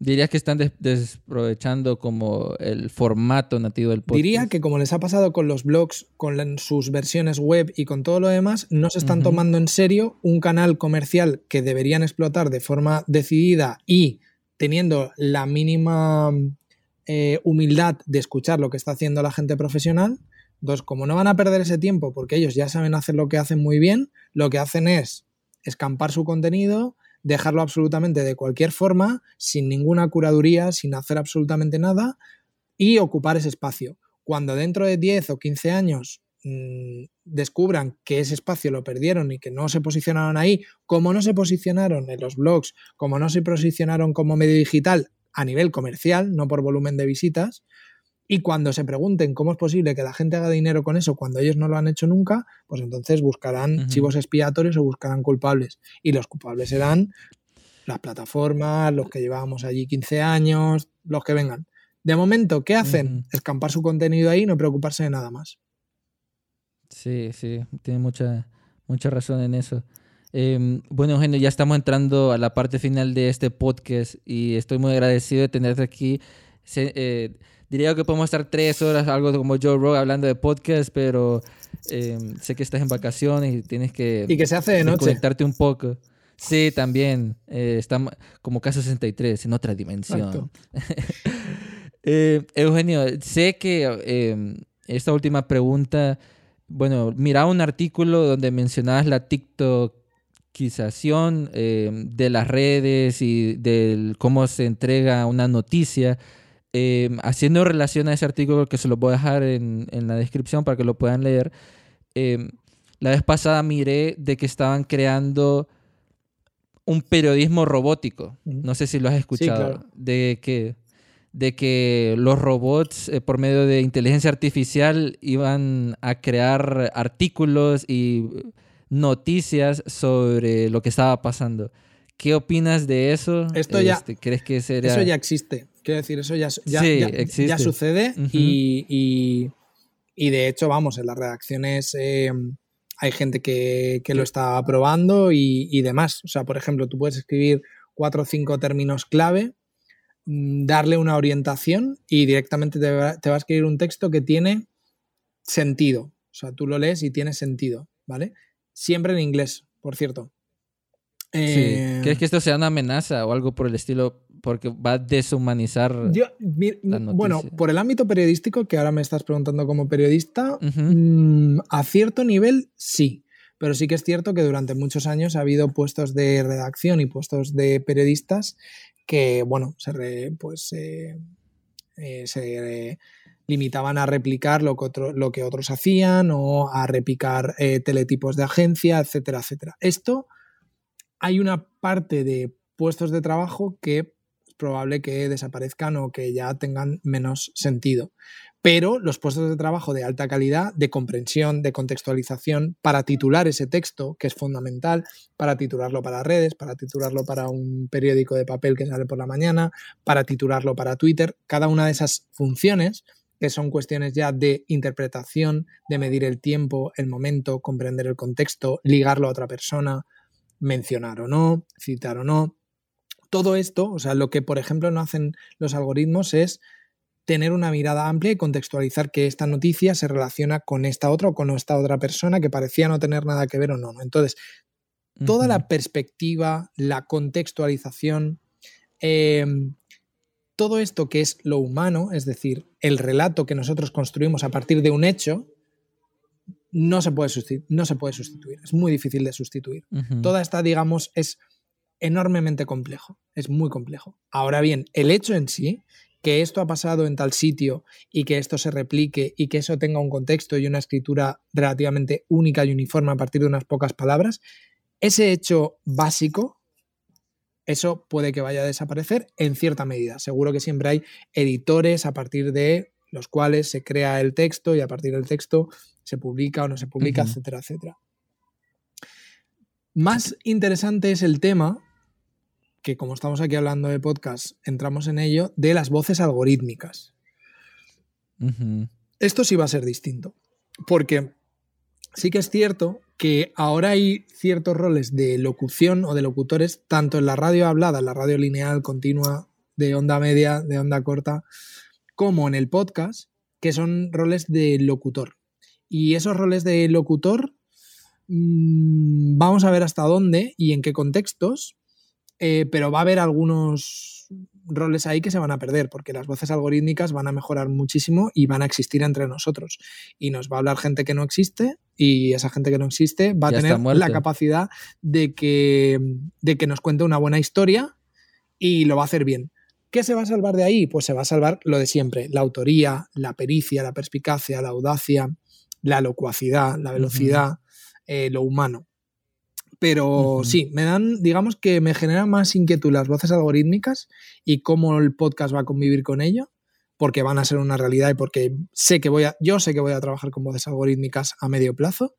¿Dirías que están desaprovechando como el formato nativo del podcast? Diría que como les ha pasado con los blogs, con sus versiones web y con todo lo demás, no se están tomando en serio un canal comercial que deberían explotar de forma decidida y teniendo la mínima eh, humildad de escuchar lo que está haciendo la gente profesional. Entonces, como no van a perder ese tiempo porque ellos ya saben hacer lo que hacen muy bien, lo que hacen es escampar su contenido, dejarlo absolutamente de cualquier forma, sin ninguna curaduría, sin hacer absolutamente nada y ocupar ese espacio. Cuando dentro de 10 o 15 años mm, descubran que ese espacio lo perdieron y que no se posicionaron ahí, como no se posicionaron en los blogs, como no se posicionaron como medio digital a nivel comercial, no por volumen de visitas. Y cuando se pregunten cómo es posible que la gente haga dinero con eso cuando ellos no lo han hecho nunca, pues entonces buscarán chivos expiatorios o buscarán culpables. Y los culpables serán las plataformas, los que llevábamos allí 15 años, los que vengan. De momento, ¿qué hacen? Escampar su contenido ahí y no preocuparse de nada más. Sí, sí, tiene mucha, mucha razón en eso. Em, bueno, Eugenio, ya estamos entrando a la parte final de este podcast y estoy muy agradecido de tenerte aquí. Eh, diría que podemos estar tres horas, algo como Joe Rogan, hablando de podcast, pero em, sé que estás en vacaciones y tienes que... Y que se hace de noche. Conectarte un poco. Sí, también. Eh, estamos como caso 63, en otra dimensión. eh, Eugenio, sé que em, esta última pregunta, bueno, mira un artículo donde mencionabas la TikTok eh, de las redes y de cómo se entrega una noticia. Eh, haciendo relación a ese artículo que se lo voy a dejar en, la descripción para que lo puedan leer. la vez pasada miré de que estaban creando un periodismo robótico. No sé si lo has escuchado. De que de que los robots eh, por medio de inteligencia artificial iban a crear artículos y noticias sobre lo que estaba pasando. ¿Qué opinas de eso? Esto ya, este, ¿crees que sería... Eso ya existe. Quiero decir, eso ya, ya, ya, sucede y, y, de hecho, vamos, en las redacciones eh, hay gente que, que, lo está probando y, y demás. O sea, por ejemplo, tú puedes escribir cuatro o cinco términos clave Mm, darle una orientación y directamente te va, a escribir un texto que tiene sentido. O sea, tú lo lees y tiene sentido, ¿vale? Siempre en inglés, por cierto. Eh, ¿Crees que esto sea una amenaza o algo por el estilo? Porque va a deshumanizar. bueno, por el ámbito periodístico, que ahora me estás preguntando como periodista, mm, a cierto nivel sí. Pero sí que es cierto que durante muchos años ha habido puestos de redacción y puestos de periodistas que, bueno, se, pues, eh, se limitaban a replicar lo que, lo que, otros hacían o a replicar eh, teletipos de agencia, etcétera, etcétera. Esto hay una parte de puestos de trabajo que probable que desaparezcan o que ya tengan menos sentido pero los puestos de trabajo de alta calidad, de comprensión, de contextualización, para titular ese texto, que es fundamental, para titularlo para redes, para titularlo para un periódico de papel que sale por la mañana, para titularlo para Twitter, cada una de esas funciones, que son cuestiones ya de interpretación, de medir el tiempo, el momento, comprender el contexto, ligarlo a otra persona, mencionar o no, citar o no. Todo esto, o sea, lo que por ejemplo no hacen los algoritmos es tener una mirada amplia y contextualizar que esta noticia se relaciona con esta otra o con esta otra persona que parecía no tener nada que ver o no. Entonces, toda la perspectiva, la contextualización, em, todo esto que es lo humano, es decir, el relato que nosotros construimos a partir de un hecho, no se puede, no se puede sustituir. Es muy difícil de sustituir. Toda esta, digamos, es enormemente complejo. Es muy complejo. Ahora bien, el hecho en sí que esto ha pasado en tal sitio y que esto se replique y que eso tenga un contexto y una escritura relativamente única y uniforme a partir de unas pocas palabras, ese hecho básico, eso puede que vaya a desaparecer en cierta medida. Seguro que siempre hay editores a partir de los cuales se crea el texto y a partir del texto se publica o no se publica, etcétera, etcétera. Más interesante es el tema que como estamos aquí hablando de podcast, entramos en ello, de las voces algorítmicas. Esto sí va a ser distinto, porque sí que es cierto que ahora hay ciertos roles de locución o de locutores, tanto en la radio hablada, en la radio lineal, continua, de onda media, de onda corta, como en el podcast, que son roles de locutor. Y esos roles de locutor, mm, vamos a ver hasta dónde y en qué contextos, eh, pero va a haber algunos roles ahí que se van a perder, porque las voces algorítmicas van a mejorar muchísimo y van a existir entre nosotros. Y nos va a hablar gente que no existe, y esa gente que no existe va a tener la capacidad de que, de que nos cuente una buena historia y lo va a hacer bien. ¿Qué se va a salvar de ahí? Pues se va a salvar lo de siempre, la autoría, la pericia, la perspicacia, la audacia, la locuacidad, la velocidad, eh, lo humano. Pero sí, me dan, digamos que me genera más inquietud las voces algorítmicas y cómo el podcast va a convivir con ello, porque van a ser una realidad y porque sé que voy a, yo sé que voy a trabajar con voces algorítmicas a medio plazo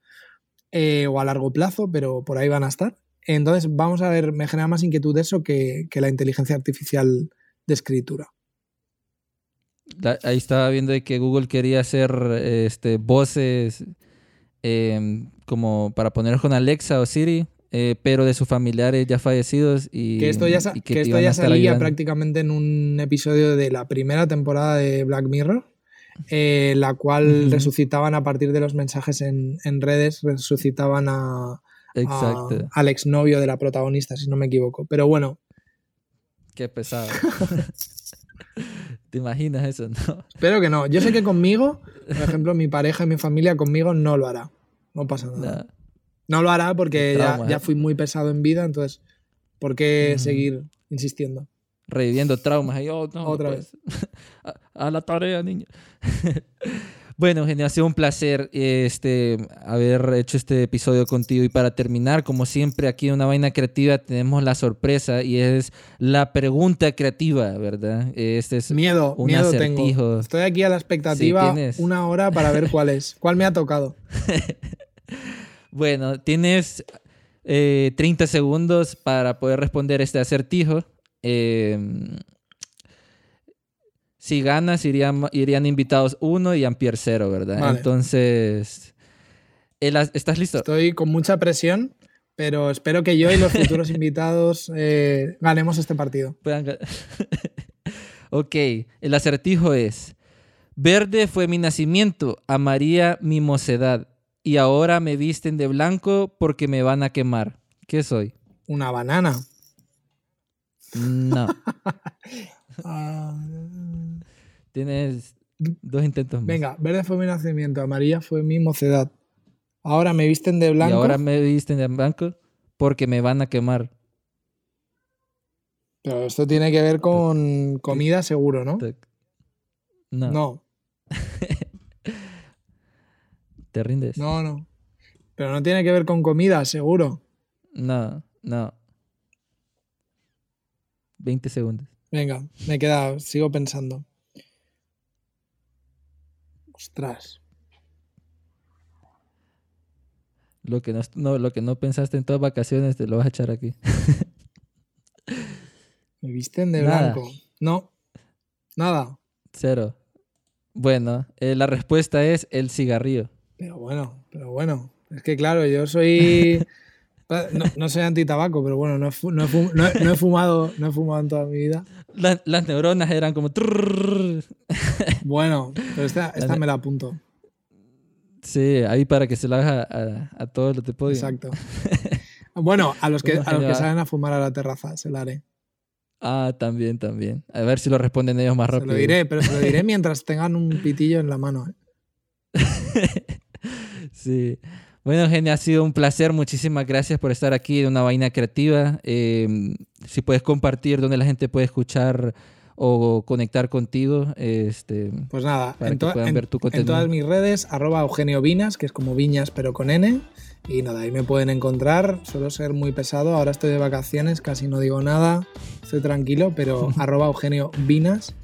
eh, o a largo plazo, pero por ahí van a estar. Entonces, vamos a ver, me genera más inquietud eso que, la inteligencia artificial de escritura. Ahí estaba viendo que Google quería hacer este, voces em, como para poner con Alexa o Siri, eh, pero de sus familiares ya fallecidos y que esto ya, que, esto ya salía prácticamente en un episodio de la primera temporada de Black Mirror, eh, la cual resucitaban a partir de los mensajes en, redes, resucitaban a, al exnovio de la protagonista, si no me equivoco. Pero bueno. Qué pesado. ¿Te imaginas eso? No. Espero que no. Yo sé que conmigo, por ejemplo, mi pareja y mi familia conmigo no lo hará. No pasa nada. No lo hará porque ya, ya, fui muy pesado en vida, entonces, ¿por qué seguir insistiendo? Reviviendo traumas. Ahí, oh, Otra pues, vez. a, la tarea, niña. Bueno, genial, ha sido un placer este, haber hecho este episodio contigo. Y para terminar, como siempre, aquí en Una Vaina Creativa tenemos la sorpresa y es la pregunta creativa, ¿verdad? Este es miedo, un miedo tengo. Estoy aquí a la expectativa una hora para ver cuál es. ¿Cuál me ha tocado? bueno, tienes 30 eh, segundos para poder responder este acertijo. Eh, si ganas, irían, irían invitados uno y Ampier cero, ¿verdad? Entonces, ¿estás listo? Estoy con mucha presión, pero espero que yo y los futuros invitados eh, ganemos este partido. ok, el acertijo es, verde fue mi nacimiento, amaría mi mocedad, y ahora me visten de blanco porque me van a quemar. ¿Qué soy? Una banana. No. Ah, Tienes dos intentos más. Venga, verde fue mi nacimiento, amarilla fue mi mocedad. Ahora me visten de blanco. Y ahora me visten de blanco porque me van a quemar. Pero esto tiene que ver con comida seguro, ¿no? No. No. ¿Te rindes? No, no. Pero no tiene que ver con comida, seguro. No, no. 20 segundos. Venga, me queda, sigo pensando. Ostras. Lo que no, lo que no pensaste en todas vacaciones te lo vas a echar aquí. ¿Me visten de blanco? No. Nada. Cero. Bueno, eh, la respuesta es el cigarrillo. Pero bueno, pero bueno. Es que claro, yo soy. No, soy anti-tabaco, pero bueno, no he, fumado, no he fumado en toda mi vida. Las neuronas eran como. Bueno, pero esta, me la apunto. Sí, ahí para que se la haga a, todos los de podio. Exacto. Bueno, a los que, a los que salen a fumar a la terraza, se la haré. Ah, también, también. A ver si lo responden ellos más rápido. Se lo diré, pero se lo diré mientras tengan un pitillo en la mano. ¿eh? sí. Bueno, Genia, ha sido un placer. Muchísimas gracias por estar aquí en una vaina creativa. Em, si puedes compartir dónde la gente puede escuchar o conectar contigo. Este, pues nada, en, todas mis redes, arroba Eugenio Vinas, que es como Viñas pero con N. Y nada, ahí me pueden encontrar. Suelo ser muy pesado. Ahora estoy de vacaciones, casi no digo nada. Estoy tranquilo, pero arroba Eugenio Vinas,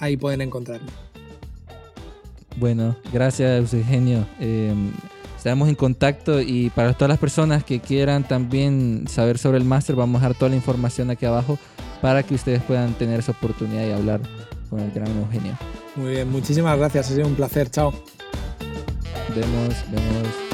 ahí pueden encontrarme. Bueno, gracias Eugenio. Em, Estamos en contacto y para todas las personas que quieran también saber sobre el máster, vamos a dejar toda la información aquí abajo para que ustedes puedan tener esa oportunidad y hablar con el gran Eugenio. Muy bien, muchísimas gracias, ha sido un placer, chao. Vemos, vemos.